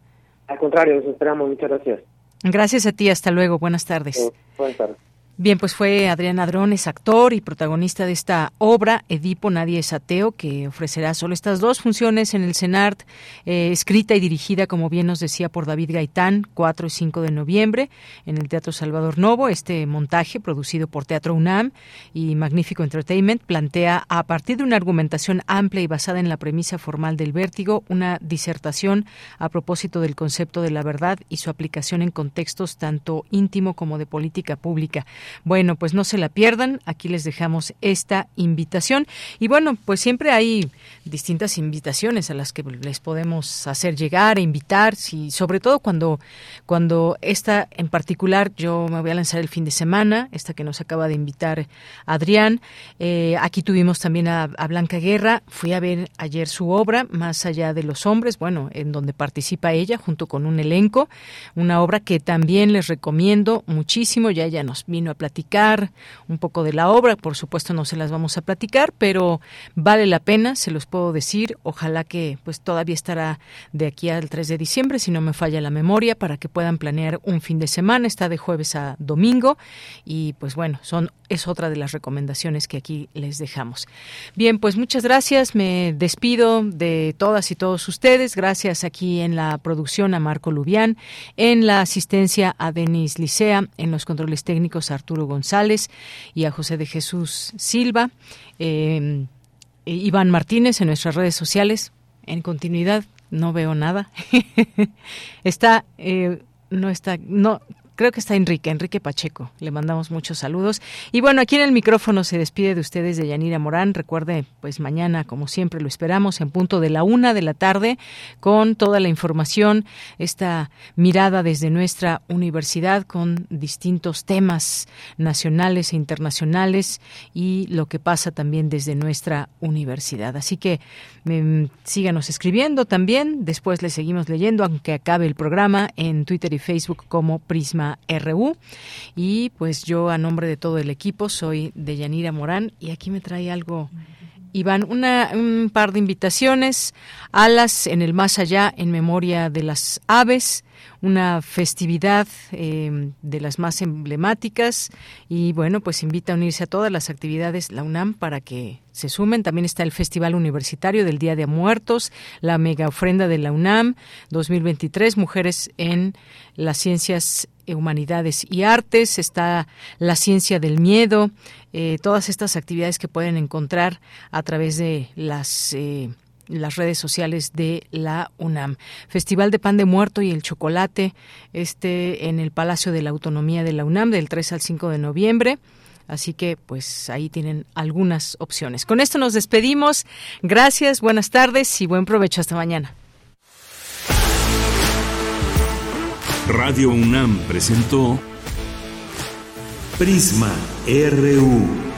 Al contrario, nos esperamos, muchas gracias. Gracias a ti, hasta luego, buenas tardes. Eh, buenas tardes. Bien, pues fue Adrián Adrón, es actor y protagonista de esta obra, Edipo, Nadie es Ateo, que ofrecerá solo estas dos funciones en el CENART, eh, escrita y dirigida, como bien nos decía, por David Gaitán, 4 y 5 de noviembre, en el Teatro Salvador Novo. Este montaje, producido por Teatro UNAM y Magnífico Entertainment, plantea, a partir de una argumentación amplia y basada en la premisa formal del vértigo, una disertación a propósito del concepto de la verdad y su aplicación en contextos tanto íntimo como de política pública. Bueno, pues no se la pierdan, aquí les dejamos esta invitación. Y bueno, pues siempre hay distintas invitaciones a las que les podemos hacer llegar e invitar, si, sobre todo cuando, cuando esta en particular, yo me voy a lanzar el fin de semana, esta que nos acaba de invitar Adrián. Eh, aquí tuvimos también a, a Blanca Guerra, fui a ver ayer su obra, Más allá de los hombres, bueno, en donde participa ella junto con un elenco, una obra que también les recomiendo muchísimo, ya ella nos vino a platicar un poco de la obra. Por supuesto no se las vamos a platicar, pero vale la pena, se los puedo decir. Ojalá que pues todavía estará de aquí al 3 de diciembre, si no me falla la memoria, para que puedan planear un fin de semana. Está de jueves a domingo y pues bueno, son es otra de las recomendaciones que aquí les dejamos. Bien, pues muchas gracias. Me despido de todas y todos ustedes. Gracias aquí en la producción a Marco Lubián, en la asistencia a Denis Licea, en los controles técnicos a Arturo González y a José de Jesús Silva. Eh, Iván Martínez en nuestras redes sociales. En continuidad, no veo nada. <laughs> está, eh, no está, no, creo que está Enrique, Enrique Pacheco. Le mandamos muchos saludos. Y bueno, aquí en el micrófono se despide de ustedes de Yanira Morán. Recuerde, pues mañana, como siempre, lo esperamos en punto de la una de la tarde con toda la información, esta mirada desde nuestra universidad con distintos temas nacionales e internacionales y lo que pasa también desde nuestra universidad. Así que mm, síganos escribiendo también. Después le seguimos leyendo, aunque acabe el programa en Twitter y Facebook como Prisma RU. Y pues yo a nombre de todo el equipo soy de Yanira Morán y aquí me trae algo. Iván, una, un par de invitaciones, alas en el más allá en memoria de las aves, una festividad eh, de las más emblemáticas. Y bueno, pues invita a unirse a todas las actividades la UNAM para que se sumen. También está el Festival Universitario del Día de Muertos, la mega ofrenda de la UNAM 2023, Mujeres en las Ciencias Humanidades y Artes, está la Ciencia del Miedo, eh, todas estas actividades que pueden encontrar a través de las eh, las redes sociales de la UNAM. Festival de Pan de Muerto y el Chocolate, este en el Palacio de la Autonomía de la UNAM del 3 al 5 de noviembre. Así que pues ahí tienen algunas opciones. Con esto nos despedimos. Gracias, buenas tardes y buen provecho hasta mañana. Radio UNAM presentó Prisma RU.